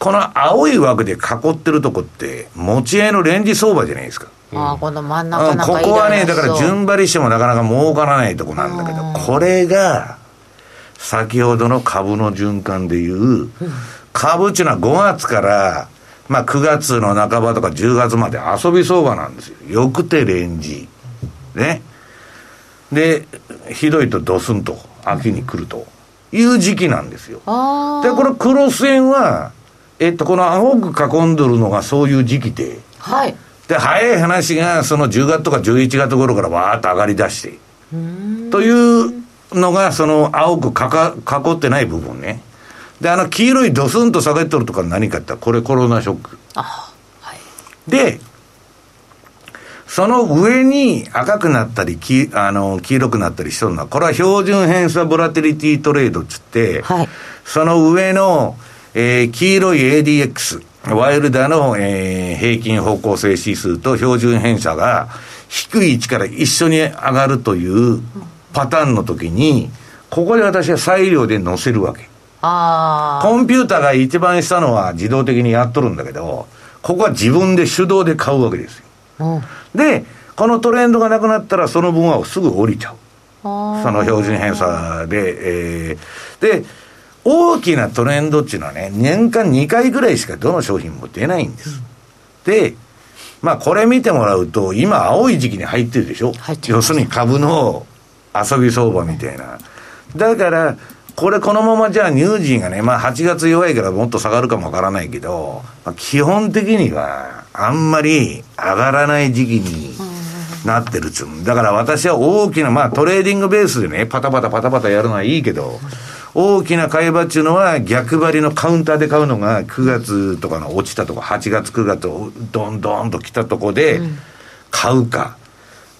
この青い枠で囲ってるとこって、持ち合いのレンジ相場じゃないですか。ああ、この真ん中ここはね、だから順張りしてもなかなか儲からないとこなんだけど、これが、先ほどの株の循環でいう、株っていうのは5月から、まあ9月の半ばとか10月まで遊び相場なんですよ。よくてレンジ。ね。で、ひどいとドスンと秋に来るという時期なんですよ。で、このクロス円は、えっと、この青く囲んでるのがそういう時期で、はい。で、早い話が、その10月とか11月頃からわーっと上がり出して、というのが、その青くかか囲ってない部分ね。で、あの黄色いドスンと下げてるとか何かってこれコロナショック。あはい、で、その上に赤くなったり、きあの黄色くなったりしとるのは、これは標準偏差ボラティリティトレードっつって、はい、その上の、えー、黄色い ADX、ワイルダーの、えー、平均方向性指数と標準偏差が低い位置から一緒に上がるというパターンの時に、ここで私は裁量で載せるわけ。コンピューターが一番下のは自動的にやっとるんだけど、ここは自分で手動で買うわけですよ。で、このトレンドがなくなったらその分はすぐ降りちゃう。その標準偏差で、えー、で、大きなトレンドっていうのはね、年間2回ぐらいしかどの商品も出ないんです。で、まあこれ見てもらうと、今青い時期に入ってるでしょ？要するに株の遊び相場みたいな。だから、これこのままじゃあニュージーがね、まあ8月弱いからもっと下がるかもわからないけど、まあ、基本的にはあんまり上がらない時期になってるっつうだから私は大きな、まあトレーディングベースでね、パタパタパタパタやるのはいいけど、大きな買い場っていうのは逆張りのカウンターで買うのが9月とかの落ちたとか8月9月どんどんと来たとこで買うか、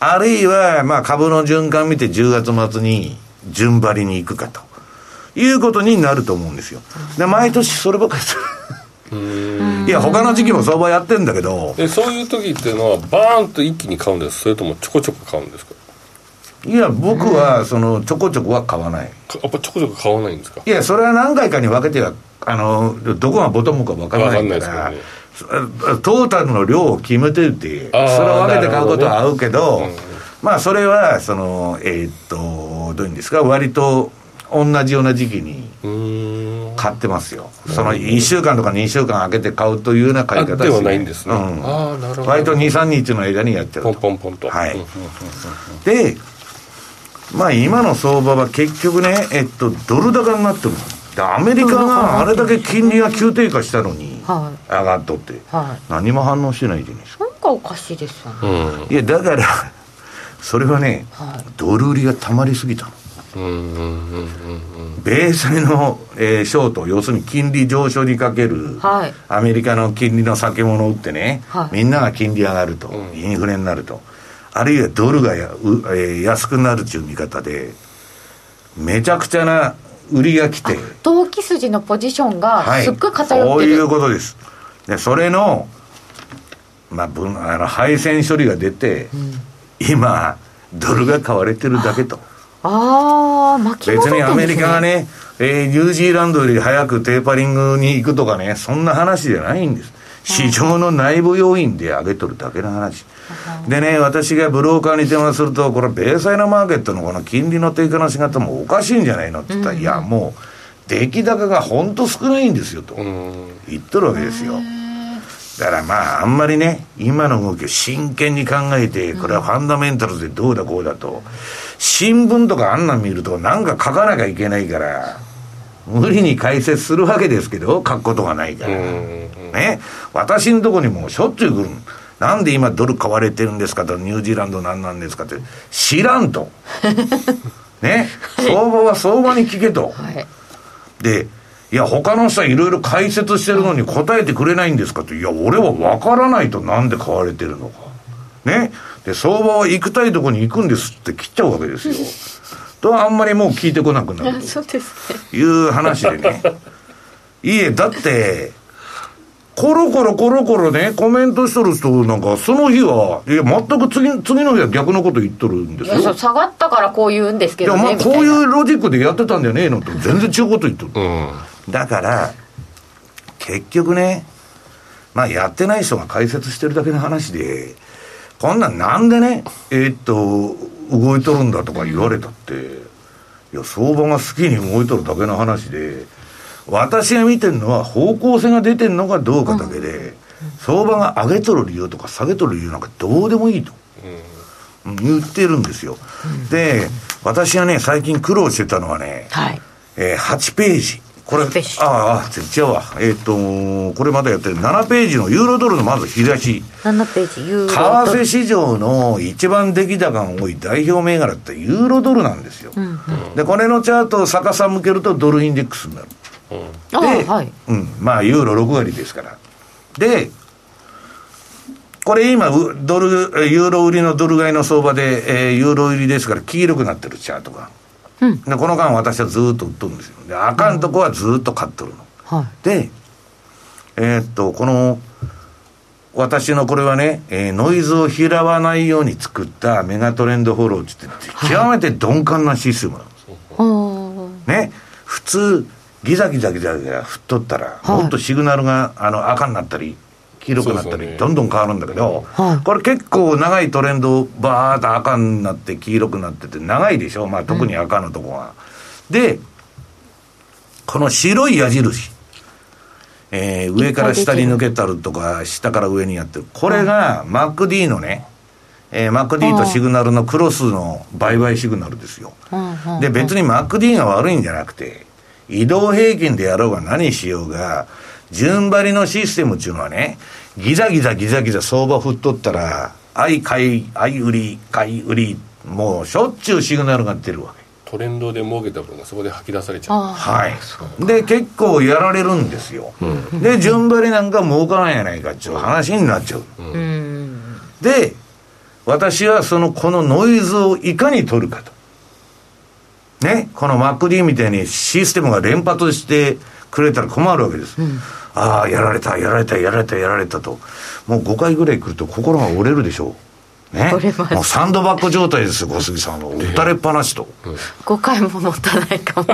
うん、あるいはまあ株の循環見て10月末に順張りに行くかと。いうことになると思うんですよ。で毎年そればっかりする。いや他の時期も相場やってんだけど。そういう時っていうのはバーンと一気に買うんですそれともちょこちょこ買うんですか？いや僕はそのちょこちょこは買わない。やっぱちょこちょこ買わないんですか？いやそれは何回かに分けてはあのどこがボトムか分からないから、ね、トータルの量を決めてるってそれを分けて買うことは合うけど、ねうん、まあそれはそのえー、っとどういうんですか？割と同じような時期に買ってますよ。その1週間とか2週間空けて買うというような買い方ではないんですね、うん、ああなるほど。割と23日の間にやってるポンポンポンと。はい、でまあ今の相場は結局ね、えっと、ドル高になってるでアメリカがあれだけ金利が急低下したのに上がっとって、はい、何も反応してないじゃないですか。なんかおかしいですよね、うん、いやだからそれはね、はい、ドル売りがたまりすぎたの。米債の、えー、ショート要するに金利上昇にかける、はい、アメリカの金利の先物を売ってね、はい、みんなが金利上がると、うん、インフレになるとあるいはドルがや、うえー、安くなるという見方で、めちゃくちゃな売りが来て。同期筋のポジションがすっごい偏ってる、はい、そういうことです。で、それの、まあ、分あの配線処理が出て、うん、今、ドルが買われてるだけと。ああ、ね、別にアメリカがね、えー、ニュージーランドより早くテーパリングに行くとかね、そんな話じゃないんです。市場の内部要因で上げとるだけの話。でね、私がブローカーに電話すると、これ、米債のマーケットのこの金利の低下の仕方もおかしいんじゃないのって言ったら、うん、いや、もう、出来高が本当少ないんですよと言っとるわけですよ。だからまあ、あんまりね、今の動きを真剣に考えて、これはファンダメンタルズでどうだこうだと、新聞とかあんなん見ると、なんか書かなきゃいけないから、無理に解説するわけですけど、書くことがないから。ね。私のとこにもしょっちゅう来る。なんで今ドル買われてるんですかと、ニュージーランド何なんですかって、知らんと。ね？相場は相場に聞けと。はい、で、いや、他の人はいろいろ解説してるのに答えてくれないんですかって、いや、俺は分からないとなんで買われてるのか。ね？で、相場は行くたいとこに行くんですって切っちゃうわけですよ。と、あんまりもう聞いてこなくなると。そうですね。いう話でね。いえ、だって、コロコロコロコロね、コメントしとる人なんか、その日は、いや、全く次次の日は逆のこと言っとるんですよ。下がったからこう言うんですけどね。いや、まあ、こういうロジックでやってたんじゃねえの？って、全然違うこと言っとる。うん、だから、結局ね、まあ、やってない人が解説してるだけの話で、こんなんなんでね、えー、っと、動いとるんだとか言われたって、いや、相場が好きに動いとるだけの話で、私が見てるのは方向性が出てるのかどうかだけで、相場が上げとる理由とか下げとる理由なんかどうでもいいと。言ってるんですよ。で、私がね、最近苦労してたのはね、はい、えー、8ページ。これ、ああ、違うわ。えっ、ー、と、これまだやってる7ページのユーロドルのまず引き出し。7ページ、ユーロ為替市場の一番出来高が多い代表銘柄ってユーロドルなんですよ。うんうん、で、これのチャートを逆さ向けるとドルインデックスになる。で、はい、うん、まあ、ユーロ6割ですから。で、これ今、ドル、ユーロ売りのドル買いの相場で、えー、ユーロ売りですから黄色くなってるチャートが。うん、でこの間私はずっと売っとるんですよ。で、赤んとこはずっと買っとるの。はい、で、えー、っと、この、私のこれはね、えー、ノイズを拾わないように作ったメガトレンドフォローって言って、極めて鈍感なシステムなんです。はい、ね、普通、ギザギザギザギザ振っとったら、はい、もっとシグナルがあの赤になったり、黄色くなったり、どんどん変わるんだけど、はい、これ結構長いトレンド、バーっと赤になって黄色くなってて、長いでしょ、まあ、特に赤のとこが。うん、で、この白い矢印、えー、上から下に抜けたるとか、下から上にやってる、これが MacD のね、えー、MacD とシグナルのクロスの売買シグナルですよ。で、別に MacD が悪いんじゃなくて、移動平均でやろうが何しようが、順張りのシステムっていうのはね、ギザギザギザギザ相場振っとったら、愛買い、愛売り、買い売り、もうしょっちゅうシグナルが出るわけ。トレンドで儲けた分がそこで吐き出されちゃう。はい。で、結構やられるんですよ。うん、で、順張りなんか儲からないやないかっていう話になっちゃう。うん、で、私はその、このノイズをいかに取るかと。ね、この MacD みたいにシステムが連発してくれたら困るわけです。うん、ああ、やられた、やられた、やられた、やられたと。もう5回ぐらい来ると心が折れるでしょう。ね、もうサンドバッグ状態ですよ、小杉さんは。打たれっぱなしと。5回も持たないかも。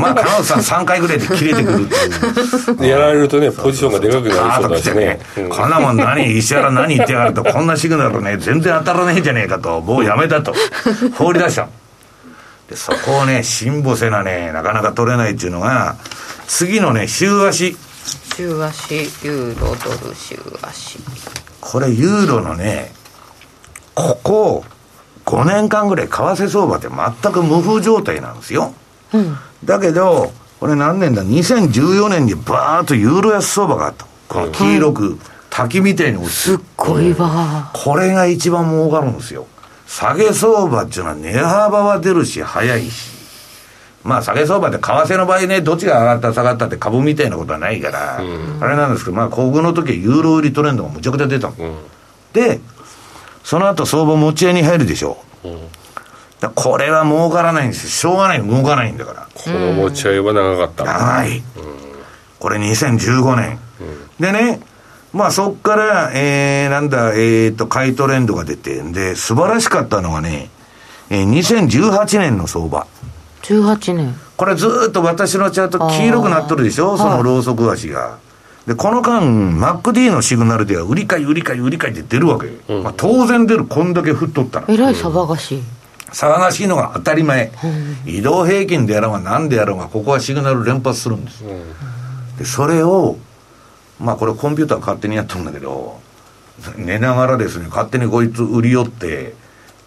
まあ、金本さん3回ぐらいで切れてくるっていう。やられるとね、ポジションがでかくなるそうですね。こんなもん何、石原何言ってやがると、こんなシグナルね、全然当たらねえじゃねえかと、もうやめたと。放り出した。で、そこをね、辛抱せなね、なかなか取れないっていうのが、次のね、週足。週足、ユーロドル週足。これ、ユーロのね、ここ、5年間ぐらい為替相場って全く無風状態なんですよ。うん、だけど、これ何年だ ?2014 年にバーッとユーロ安相場があった。この黄色く、滝みたいに落ちて、すっごいわ。これが一番儲かるんですよ。下げ相場っていうのは値幅は出るし、早いし。まあ、下げ相場って為替の場合ね、どっちが上がった下がったって株みたいなことはないから、うん、あれなんですけど、まあ、小具の時はユーロ売りトレンドがむちゃくちゃ出たの。うん、で、その後相場持ち合いに入るでしょ。うん、だこれは儲からないんですよ。しょうがない、動かないんだから。この持ち合いは長かった。長い。これ2015年。でね、まあそっから、えー、なんだ、えー、と、買いトレンドが出て、で、素晴らしかったのがね、えー、2018年の相場。18年。これずっと私のチャート黄色くなっとるでしょ？そのローソク足が。で、この間、MacD のシグナルでは、売り買い、売り買い、売り買いって出るわけ。うん、まあ、当然出る、こんだけ振っとったら。えらい騒がしい。騒がしいのが当たり前。うん、移動平均でやろうが何でやろうが、ここはシグナル連発するんです。うん、で、それを、まあこれコンピューター勝手にやっとるんだけど、寝ながらですね、勝手にこいつ売り寄って、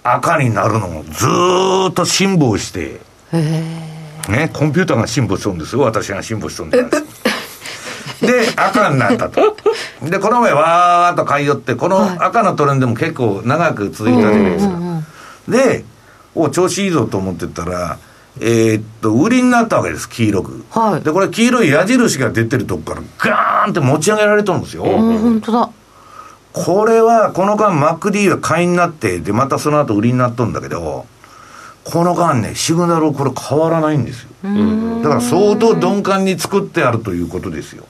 赤になるのをずーっと辛抱して、ね、コンピューターが進歩しとるんですよ。私が進歩しとるんです で、赤になったと。で、この前わーっと買い寄って、この赤のトレンドも結構長く続いたじゃないですか。で、お調子いいぞと思ってたら、えー、っと、売りになったわけです、黄色く。はい。で、これ黄色い矢印が出てるとこからガーンって持ち上げられとるんですよ。うん、本当だ。これは、この間、マック D は買いになって、で、またその後売りになっとんだけど、この間ね、シグナルこれ変わらないんですよ。だから相当鈍感に作ってあるということですよ。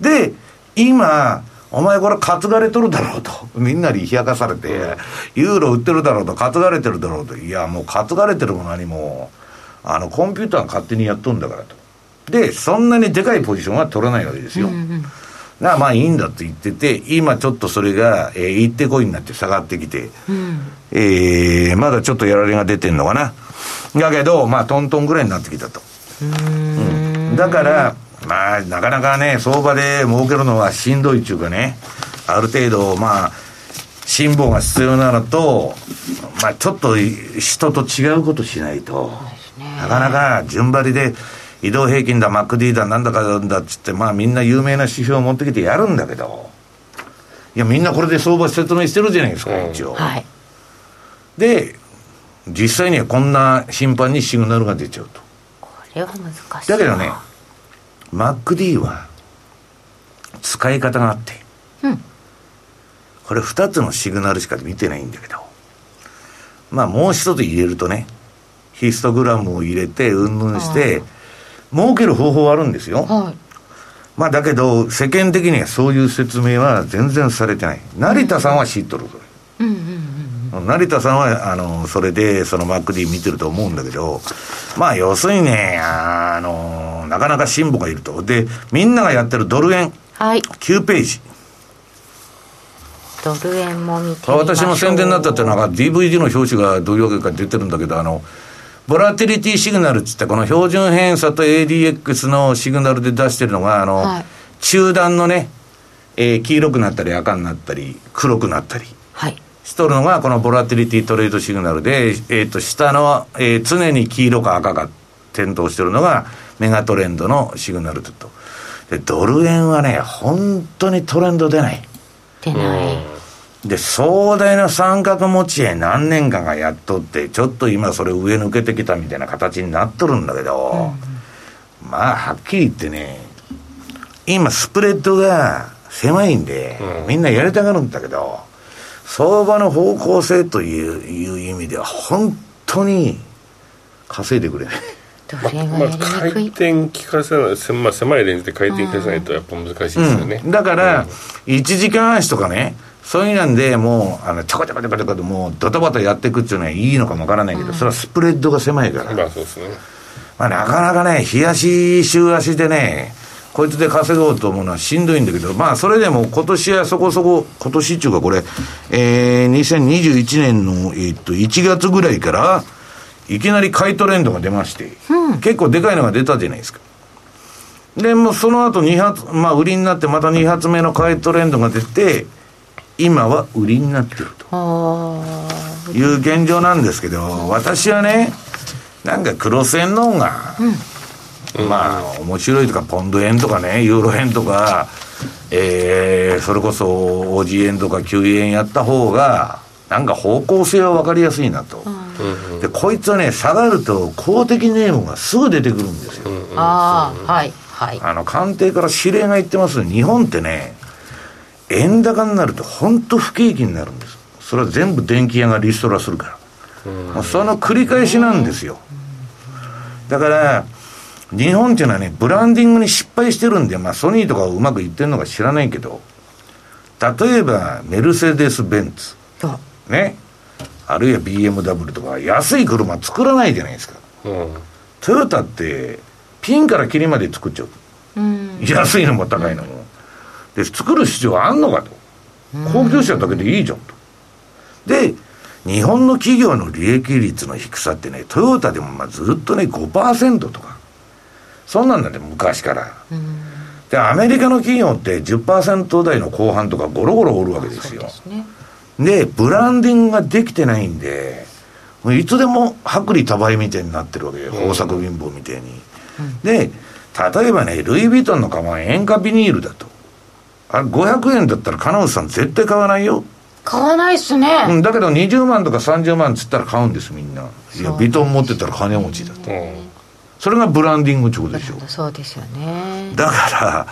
で、今、お前これ担がれとるだろうと。みんなに冷やかされて、ユーロ売ってるだろうと、担がれてるだろうと。いや、もう担がれてるも何も、あの、コンピューターが勝手にやっとんだからと。で、そんなにでかいポジションは取らないわけですよ。うんうんまあいいんだと言ってて、今ちょっとそれが、えー、一手こいになって下がってきて、うん、えー、まだちょっとやられが出てんのかな。だけど、まあトントンぐらいになってきたと。うんうん、だから、まあなかなかね、相場で儲けるのはしんどいっていうかね、ある程度、まあ、辛抱が必要なのと、まあちょっと人と違うことしないと、なかなか順張りで、移動平均だ、マック D だ、なんだかだっつって、まあみんな有名な指標を持ってきてやるんだけど、いや、みんなこれで相場説明してるじゃないですか、一応。はい、で、実際にはこんな頻繁にシグナルが出ちゃうと。これは難しい。だけどね、マック D は使い方があって、うん、これ2つのシグナルしか見てないんだけど、まあもう一つ入れるとね、ヒストグラムを入れて、うんぬんして、儲ける方法はあるんですよ。はい。まあだけど、世間的にはそういう説明は全然されてない。成田さんは知っとる、それ。うんうんうん、成田さんは、あの、それで、そのマック D 見てると思うんだけど、まあ要するにね、あの、なかなか辛抱がいると。で、みんながやってるドル円。はい。9ページ。ドル円も見て私も宣伝になったっていうのは、DVD の表紙がどういうわけか出てるんだけど、あの、ボラティリティシグナルっつって、この標準偏差と ADX のシグナルで出してるのが、あの、はい、中段のね、えー、黄色くなったり赤になったり、黒くなったり。はい。しとるのが、このボラティリティトレードシグナルで、えっ、ー、と、下の、えー、常に黄色か赤か点灯してるのが、メガトレンドのシグナルだと。で、ドル円はね、本当にトレンド出ない。出ない。で、壮大な三角持ちへ何年間がやっとって、ちょっと今それ上抜けてきたみたいな形になっとるんだけど、うん、まあ、はっきり言ってね、今スプレッドが狭いんで、うん、みんなやりたがるんだけど、相場の方向性といういう意味では、本当に稼いでくれない。まあ、回転聞かせない、まあ、狭いレンジで回転聞かせないとやっぱ難しいですよね、うん、だから、1時間足とかねそういうなんで、もう、あの、ちょこちょこちょこちょこともう、ドタバタやっていくっていうのはいいのかもわからないけど、うん、それはスプレッドが狭いから。まあそうですね。まあなかなかね、日足、週足でね、こいつで稼ごうと思うのはしんどいんだけど、まあそれでも今年はそこそこ、今年っていうかこれ、えー、2021年の、えー、っと、1月ぐらいから、いきなり買いトレンドが出まして、うん、結構でかいのが出たじゃないですか。で、もうその後2発、まあ売りになってまた2発目の買いトレンドが出て、今は売りになってると。いう現状なんですけど私はねなんか黒線の方が、うん、まあ面白いとかポンド円とかねユーロ円とかえー、それこそ OG 円とか q 円やった方がなんか方向性は分かりやすいなと、うん、でこいつはね下がると公的ネームがすぐ出てくるんですよ、うん、ああはいはい。あの官邸から指令が言ってます。日本ってね円高になると本当不景気になるんです。それは全部電気屋がリストラするから、その繰り返しなんですよ。だから日本っていうのはねブランディングに失敗してるんで、まあ、ソニーとかうまくいってるのか知らないけど例えばメルセデス・ベンツ。ね。あるいは BMW とか安い車作らないじゃないですか、うん、トヨタってピンからキリまで作っちゃう、うん、安いのも高いのも、で作る必要あんのかと。高級車だけでいいじゃんと。で日本の企業の利益率の低さってねトヨタでもまあずっとね5%とか。そんなんだね昔から。でアメリカの企業って10%台の後半とかゴロゴロおるわけですよ。で、ね、ブランディングができてないんでいつでも薄利多売みたいになってるわけよ、豊作貧乏みたいに。で、例えばね、ルイ・ヴィトンのカバン、塩化ビニールだと。あれ、500円だったら、金内さん絶対買わないよ。買わないっすね。うん、だけど20万とか30万っつったら買うんです、みんな。いや、ビトン持ってたら金持ちだと。それがブランディングってことでしょ。そうですよね。だか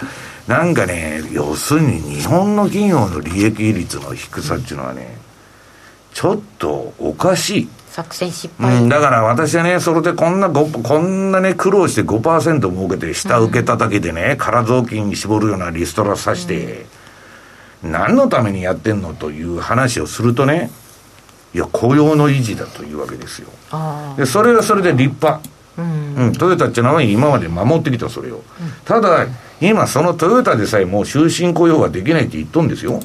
ら、なんかね、要するに日本の企業の利益率の低さっていうのはね、ちょっとおかしい。作戦失敗、うん、だから私はね、それでこんなご、こんなね、苦労して5%儲けて、下請け叩きでね、空雑巾に絞るようなリストラさして、うん、何のためにやってんのという話をするとね、いや、雇用の維持だというわけですよ。で、それはそれで立派。うん、うん、トヨタっていうのは今まで守ってきたそれを、うん、ただ今そのトヨタでさえもう終身雇用はできないって言っとんですよ、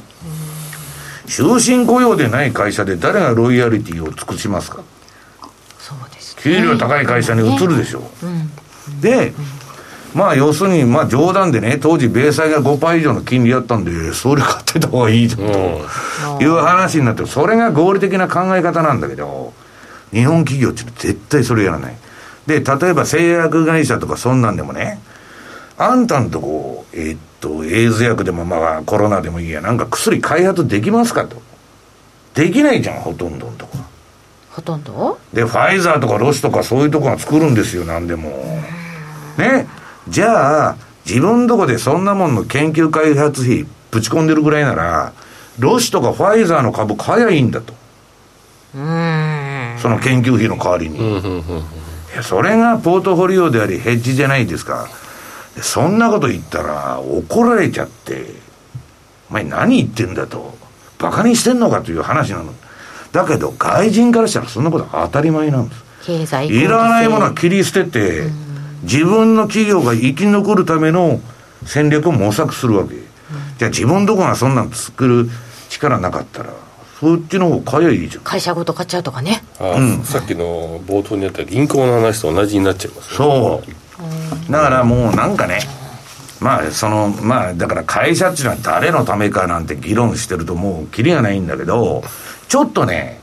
終身雇用でない会社で誰がロイヤリティを尽くしますか？そうです、ね、給料高い会社に移るでしょう、ねうん、で、まあ要するにまあ冗談でね当時米債が5%以上の金利やったんでそれ買ってた方がいいという話になってそれが合理的な考え方なんだけど日本企業って絶対それやらない。で例えば製薬会社とかそんなんでもねあんたんとこ、えー、っと、エイズ薬でもまあコロナでもいいや、なんか薬開発できますかと。できないじゃん、ほとんどのとこ。ほとんど？で、ファイザーとかロシとかそういうとこが作るんですよ、なんでも。ね。じゃあ、自分とこでそんなもんの研究開発費ぶち込んでるぐらいなら、ロシとかファイザーの株買えばいいんだと。その研究費の代わりに。それがポートフォリオでありヘッジじゃないですか。そんなこと言ったら怒られちゃって、お前何言ってんだと、バカにしてんのかという話なの。だけど外人からしたらそんなこと当たり前なんです。経済いらないものは切り捨てて、自分の企業が生き残るための戦略を模索するわけ。じゃあ自分どこがそんなん作る力なかったら、そっちの方買えばいいじゃん。会社ごと買っちゃうとかね。あうん、さっきの冒頭にあった銀行の話と同じになっちゃいます、ね、そう。だからもうなんかね、まあ、その、まあ、だから会社っていうのは誰のためかなんて議論してるともうキリがないんだけど、ちょっとね、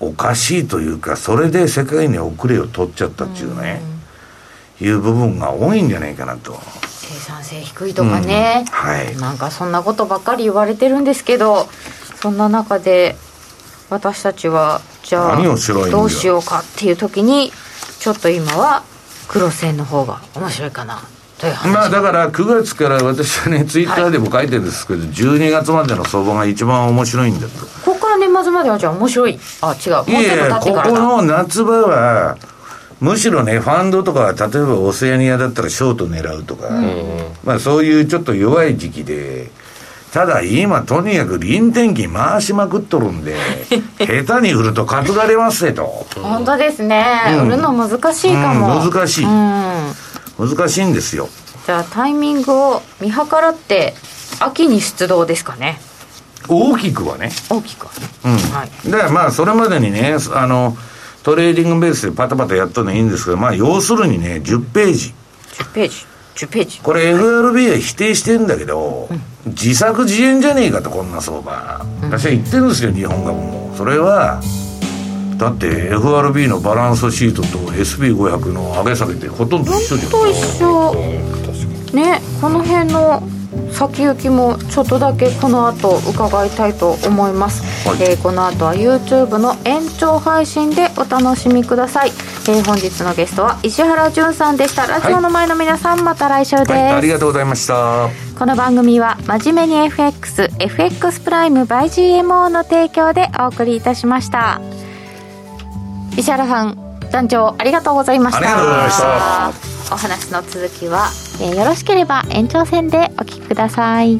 おかしいというか、それで世界に遅れを取っちゃったっていうね、ういう部分が多いんじゃないかなと。生産性低いとかね、うん、はい。なんかそんなことばっかり言われてるんですけど、そんな中で、私たちは、じゃあ、どうしようかっていう時に、ちょっと今は、黒線の方が面白いかな。という話まあだから9月から私はねツイッターでも書いてるんですけど、はい、12月までの相場が一番面白いんだと。ここから年末まではじゃあ面白い。あ違う。もうちょっと経ってからいやここの夏場はむしろねファンドとか例えばオセアニアだったらショート狙うとか、うん、まあそういうちょっと弱い時期でただ今とにかく臨転機回しまくっとるんで 下手に売ると担がれますせと。本当ですね、うん、売るの難しいかも、うん、難しい、うん、難しいんですよ。じゃあタイミングを見計らって秋に出動ですかね。大きくはね。大きくはね。うん、はい、だからまあそれまでにねあのトレーディングベースでパタパタやったのいいんですけどまあ要するにね10ページ。10ページ。10ページ。これ FRB は否定してんだけど、うん自作自演じゃねえかとこんな相場、私は言ってるんですよ日本株も。それはだって FRB のバランスシートと S&P500 の上げ下げってほとんど一緒じゃん。と一緒。ねこの辺の先行きもちょっとだけこの後伺いたいと思います、はい、えー、この後は YouTube の延長配信でお楽しみください、えー、本日のゲストは石原潤さんでした。ラジオの前の皆さん、はい、また来週です、はい、ありがとうございましたこの番組は真面目に FXFX プライム by GMO の提供でお送りいたしました。石原さん団長ありがとうございました。ありがとうございました。お話の続きは、えー、よろしければ延長戦でお聞きください